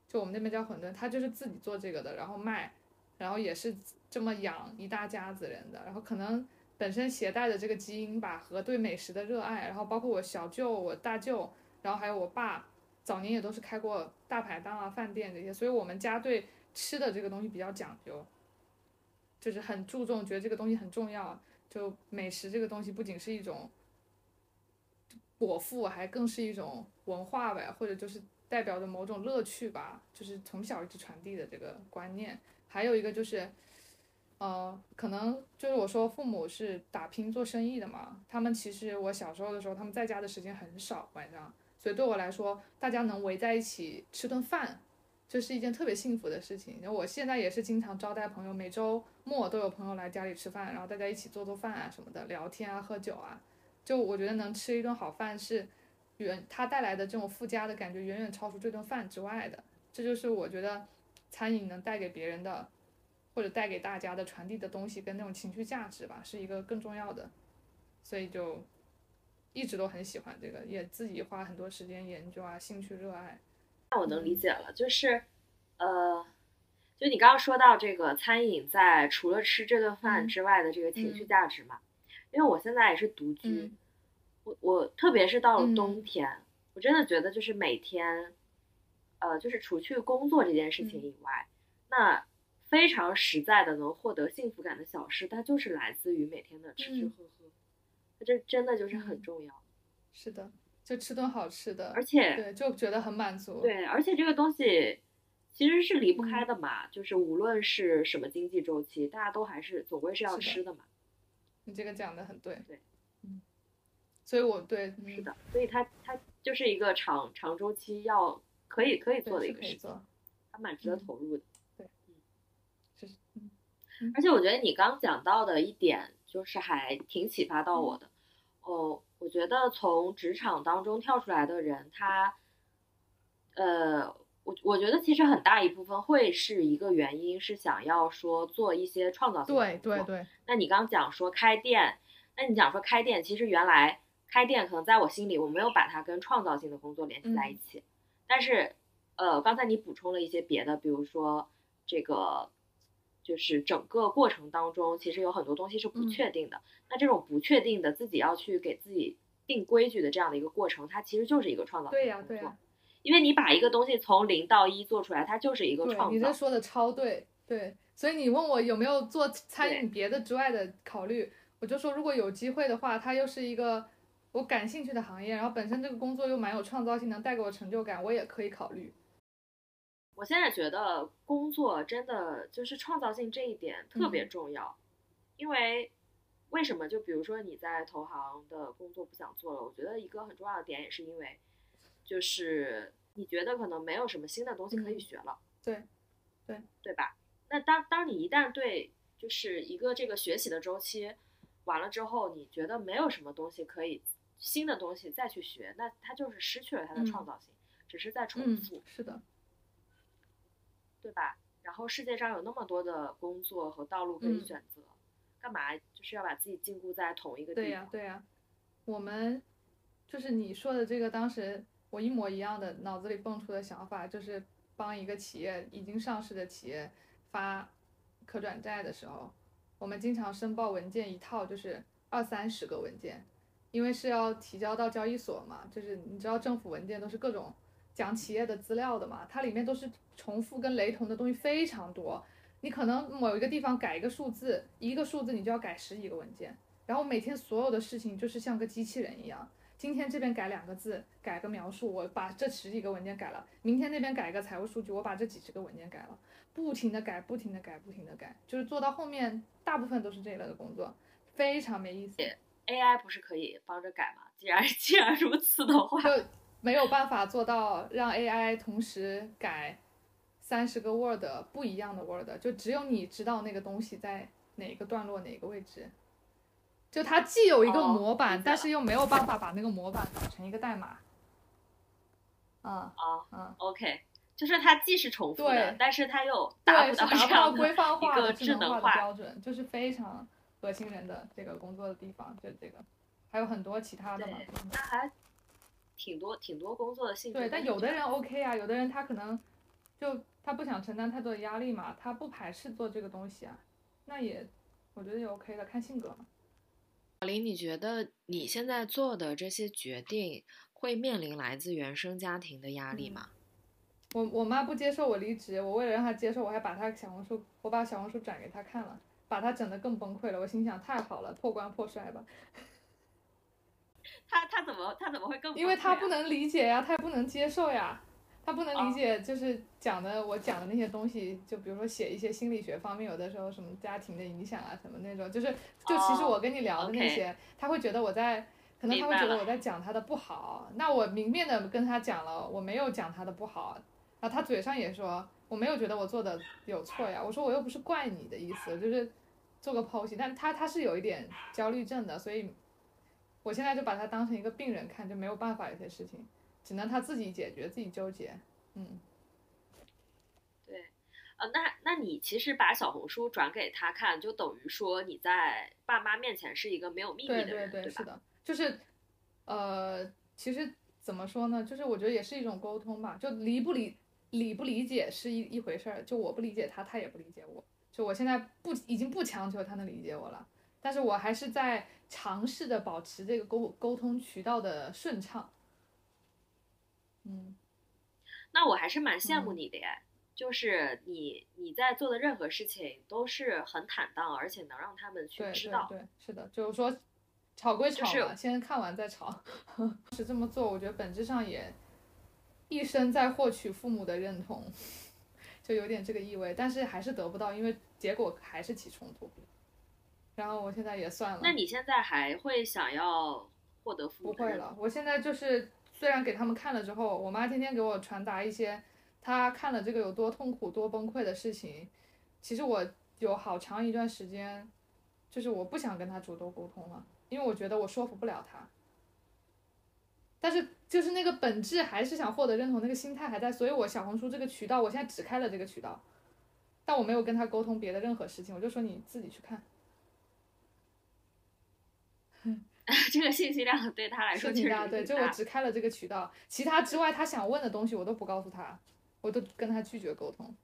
就我们那边叫馄饨，他就是自己做这个的，然后卖，然后也是这么养一大家子人的，然后可能本身携带的这个基因吧，和对美食的热爱，然后包括我小舅、我大舅，然后还有我爸。早年也都是开过大排档啊、饭店这些，所以我们家对吃的这个东西比较讲究，就是很注重，觉得这个东西很重要。就美食这个东西不仅是一种果腹，还更是一种文化呗，或者就是代表着某种乐趣吧，就是从小一直传递的这个观念。还有一个就是，呃，可能就是我说父母是打拼做生意的嘛，他们其实我小时候的时候，他们在家的时间很少，晚上。所以对我来说，大家能围在一起吃顿饭，这是一件特别幸福的事情。那我现在也是经常招待朋友，每周末都有朋友来家里吃饭，然后大家一起做做饭啊什么的，聊天啊，喝酒啊。就我觉得能吃一顿好饭是远它带来的这种附加的感觉，远远超出这顿饭之外的。这就是我觉得餐饮能带给别人的，或者带给大家的传递的东西跟那种情绪价值吧，是一个更重要的。所以就。一直都很喜欢这个，也自己花很多时间研究啊，兴趣热爱。那我能理解了，就是，呃，就你刚刚说到这个餐饮在除了吃这顿饭之外的这个情绪价值嘛，因为我现在也是独居，我我特别是到了冬天，我真的觉得就是每天，呃，就是除去工作这件事情以外，那非常实在的能获得幸福感的小事，它就是来自于每天的吃吃喝喝。这真的就是很重要，是的，就吃顿好吃的，而且对，就觉得很满足。对，而且这个东西其实是离不开的嘛，就是无论是什么经济周期，大家都还是总归是要吃的嘛。你这个讲的很对，对，嗯，所以我对是的，所以它它就是一个长长周期要可以可以做的一个事情，还蛮值得投入的。对，嗯，是，嗯，而且我觉得你刚讲到的一点。就是还挺启发到我的，哦，我觉得从职场当中跳出来的人，他，呃，我我觉得其实很大一部分会是一个原因，是想要说做一些创造性的工作。对对对。那你刚讲说开店，那你讲说开店，其实原来开店可能在我心里我没有把它跟创造性的工作联系在一起，但是，呃，刚才你补充了一些别的，比如说这个。就是整个过程当中，其实有很多东西是不确定的。那这种不确定的，自己要去给自己定规矩的这样的一个过程，它其实就是一个创造对呀，对呀。因为你把一个东西从零到一做出来，它就是一个创造。你这说的超对，对。所以你问我有没有做餐饮别的之外的考虑，我就说如果有机会的话，它又是一个我感兴趣的行业，然后本身这个工作又蛮有创造性，能带给我成就感，我也可以考虑。我现在觉得工作真的就是创造性这一点特别重要，因为为什么？就比如说你在投行的工作不想做了，我觉得一个很重要的点也是因为，就是你觉得可能没有什么新的东西可以学了。对，对，对吧？那当当你一旦对就是一个这个学习的周期完了之后，你觉得没有什么东西可以新的东西再去学，那它就是失去了它的创造性，只是在重复。是的，对吧？然后世界上有那么多的工作和道路可以选择，干嘛就是要把自己禁锢在同一个地方？对呀，对呀。我们就是你说的这个，当时我一模一样的脑子里蹦出的想法，就是帮一个企业已经上市的企业发可转债的时候，我们经常申报文件一套就是二三十个文件，因为是要提交到交易所嘛，就是你知道政府文件都是各种讲企业的资料的嘛，它里面都是重复跟雷同的东西非常多，你可能某一个地方改一个数字，一个数字你就要改十几个文件。然后每天所有的事情就是像个机器人一样，今天这边改两个字，改个描述，我把这十几个文件改了；明天那边改一个财务数据，我把这几十个文件改了，不停的改，不停的改，不停的改，就是做到后面大部分都是这一类的工作，非常没意思。AI 不是可以帮着改吗？既然 (laughs) 既然如此的话，就没有办法做到让 AI 同时改三十个 Word 不一样的 Word，就只有你知道那个东西在哪个段落哪个位置。就它既有一个模板，但是又没有办法把那个模板搞成一个代码。啊啊嗯，OK，就是它既是重复的，但是它又达不到达不到规范化的智能化的标准，就是非常恶心人的这个工作的地方，就这个，还有很多其他的嘛。那还挺多挺多工作的性质。对，但有的人 OK 啊，有的人他可能就他不想承担太多的压力嘛，他不排斥做这个东西啊，那也我觉得也 OK 的，看性格嘛。小林，你觉得你现在做的这些决定会面临来自原生家庭的压力吗？我我妈不接受我离职，我为了让她接受，我还把她小红书，我把小红书转给她看了，把她整得更崩溃了。我心想，太好了，破罐破摔吧。(laughs) 么她怎么会更？因为他不能理解呀，他也不能接受呀。他不能理解，就是讲的我讲的那些东西，就比如说写一些心理学方面，有的时候什么家庭的影响啊，什么那种，就是就其实我跟你聊的那些，他会觉得我在，可能他会觉得我在讲他的不好。那我明面的跟他讲了，我没有讲他的不好，然后他嘴上也说我没有觉得我做的有错呀。我说我又不是怪你的意思，就是做个剖析。但他他是有一点焦虑症的，所以我现在就把他当成一个病人看，就没有办法有些事情。只能他自己解决，自己纠结，嗯，对，呃，那那你其实把小红书转给他看，就等于说你在爸妈面前是一个没有秘密的人，对对对，是的，就是，呃，其实怎么说呢，就是我觉得也是一种沟通吧，就理不理理不理解是一一回事儿，就我不理解他，他也不理解我，就我现在不已经不强求他能理解我了，但是我还是在尝试着保持这个沟沟通渠道的顺畅。嗯，那我还是蛮羡慕你的耶，就是你你在做的任何事情都是很坦荡，而且能让他们去知道。对对对，是的，就是说吵归吵嘛，先看完再吵。(laughs) 是这么做，我觉得本质上也一生在获取父母的认同，(laughs) 就有点这个意味，但是还是得不到，因为结果还是起冲突。然后我现在也算了。那你现在还会想要获得父母？不会了，我现在就是。虽然给他们看了之后，我妈天天给我传达一些她看了这个有多痛苦、多崩溃的事情，其实我有好长一段时间，就是我不想跟她主动沟通了，因为我觉得我说服不了她。但是就是那个本质还是想获得认同，那个心态还在，所以我小红书这个渠道，我现在只开了这个渠道，但我没有跟她沟通别的任何事情，我就说你自己去看。(laughs) 这个信息量对他来说挺大，对，就我只开了这个渠道，其他之外他想问的东西我都不告诉他，我都跟他拒绝沟通。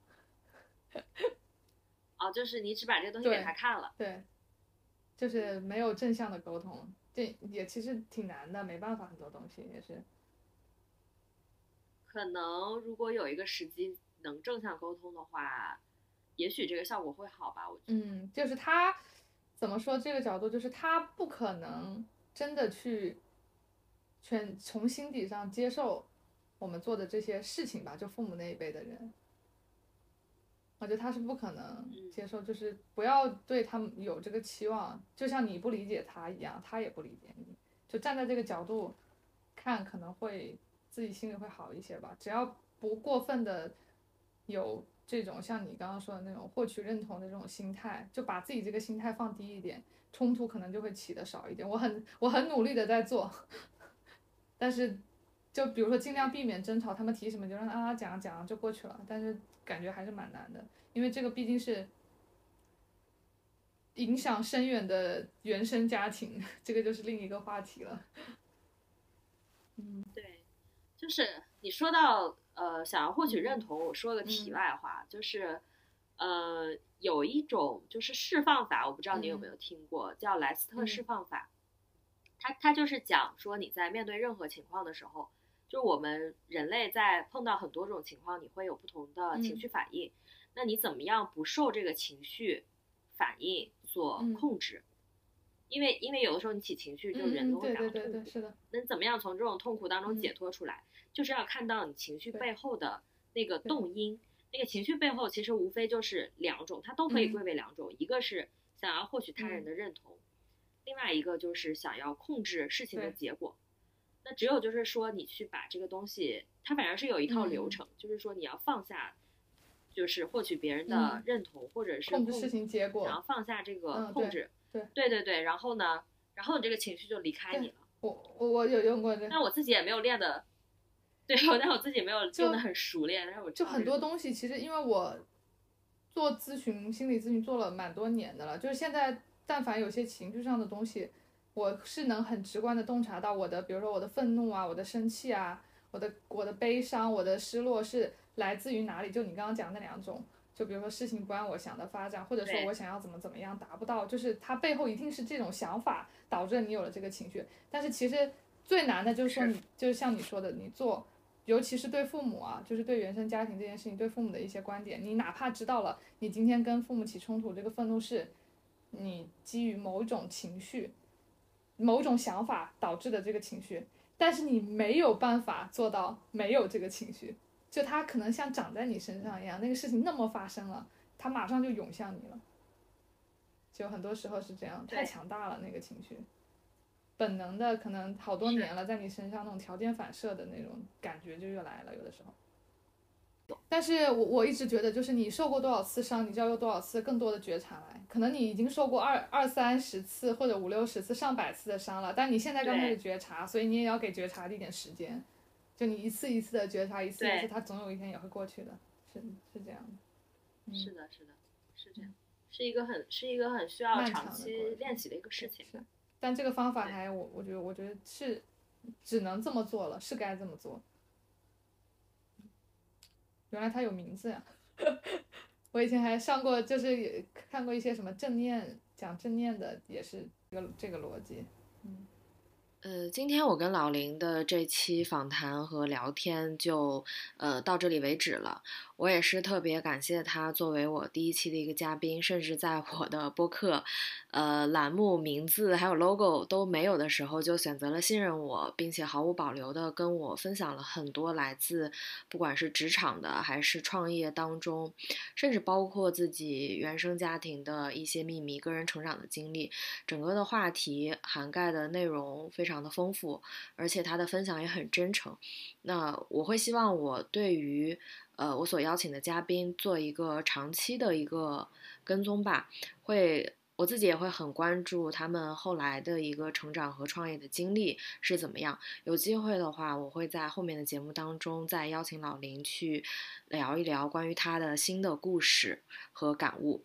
(laughs) 哦，就是你只把这个东西给他看了，对，就是没有正向的沟通，这也其实挺难的，没办法，很多东西也是。可能如果有一个时机能正向沟通的话，也许这个效果会好吧，我觉得。嗯，就是他怎么说这个角度，就是他不可能。真的去全从心底上接受我们做的这些事情吧，就父母那一辈的人，我觉得他是不可能接受，就是不要对他们有这个期望，就像你不理解他一样，他也不理解你，就站在这个角度看可能会自己心里会好一些吧。只要不过分的有这种像你刚刚说的那种获取认同的这种心态，就把自己这个心态放低一点，冲突可能就会起的少一点。我很我很努力的在做，(laughs) 但是就比如说尽量避免争吵，他们提什么就让啊讲讲就过去了，但是感觉还是蛮难的，因为这个毕竟是。影响深远的原生家庭，这个就是另一个话题了。嗯，对，就是你说到呃，想要获取认同，我说个题外话，就是呃，有一种就是释放法，我不知道你有没有听过，叫莱斯特释放法。它它就是讲说你在面对任何情况的时候，就我们人类在碰到很多种情况，你会有不同的情绪反应，那你怎么样不受这个情绪反应？所控制，因为因为有的时候你起情绪，就人都会感到痛苦。是的。那怎么样从这种痛苦当中解脱出来？就是要看到你情绪背后的那个动因。那个情绪背后其实无非就是两种，它都可以归为两种。一个是想要获取他人的认同，另外一个就是想要控制事情的结果。那只有就是说你去把这个东西，它反正是有一套流程，就是说你要放下。就是获取别人的认同，或者是控制事情结果，然后放下这个控制，对对对对，然后呢，然后你这个情绪就离开你了。我我我有用过这，但我自己也没有练的，(laughs) 对，但我自己没有用的很熟练。但是我就很多东西，其实因为我做咨询、心理咨询做了蛮多年的了，就是现在但凡有些情绪上的东西，我是能很直观的洞察到我的，比如说我的愤怒啊，我的生气啊，我的我的悲伤，我的失落是。来自于哪里？就你刚刚讲那两种，就比如说事情不按我想的发展，或者说我想要怎么怎么样达不到，就是它背后一定是这种想法导致你有了这个情绪。但是其实最难的就是说你，就是像你说的，你做，尤其是对父母啊，就是对原生家庭这件事情，对父母的一些观点，你哪怕知道了，你今天跟父母起冲突，这个愤怒是你基于某种情绪、某种想法导致的这个情绪，但是你没有办法做到没有这个情绪。就他可能像长在你身上一样，那个事情那么发生了，他马上就涌向你了。就很多时候是这样，太强大了那个情绪，本能的可能好多年了，在你身上那种条件反射的那种感觉就又来了，有的时候。但是我我一直觉得，就是你受过多少次伤，你就要有多少次更多的觉察来。可能你已经受过二二三十次或者五六十次、上百次的伤了，但你现在刚开始觉察，所以你也要给觉察一点时间。就你一次一次的觉察，一次一次，它总有一天也会过去的，是是这样的。是的，是的，是这样，是一个很是一个很需要长期练习的一个事情。但这个方法还我我觉得我觉得是只能这么做了，是该这么做。原来它有名字呀！(laughs) 我以前还上过，就是看过一些什么正念讲正念的，也是这个这个逻辑，嗯。呃，今天我跟老林的这期访谈和聊天就呃到这里为止了。我也是特别感谢他作为我第一期的一个嘉宾，甚至在我的播客，呃，栏目名字还有 logo 都没有的时候，就选择了信任我，并且毫无保留的跟我分享了很多来自不管是职场的还是创业当中，甚至包括自己原生家庭的一些秘密、个人成长的经历。整个的话题涵盖的内容非常常的丰富，而且他的分享也很真诚。那我会希望我对于。呃，我所邀请的嘉宾做一个长期的一个跟踪吧，会我自己也会很关注他们后来的一个成长和创业的经历是怎么样。有机会的话，我会在后面的节目当中再邀请老林去聊一聊关于他的新的故事和感悟。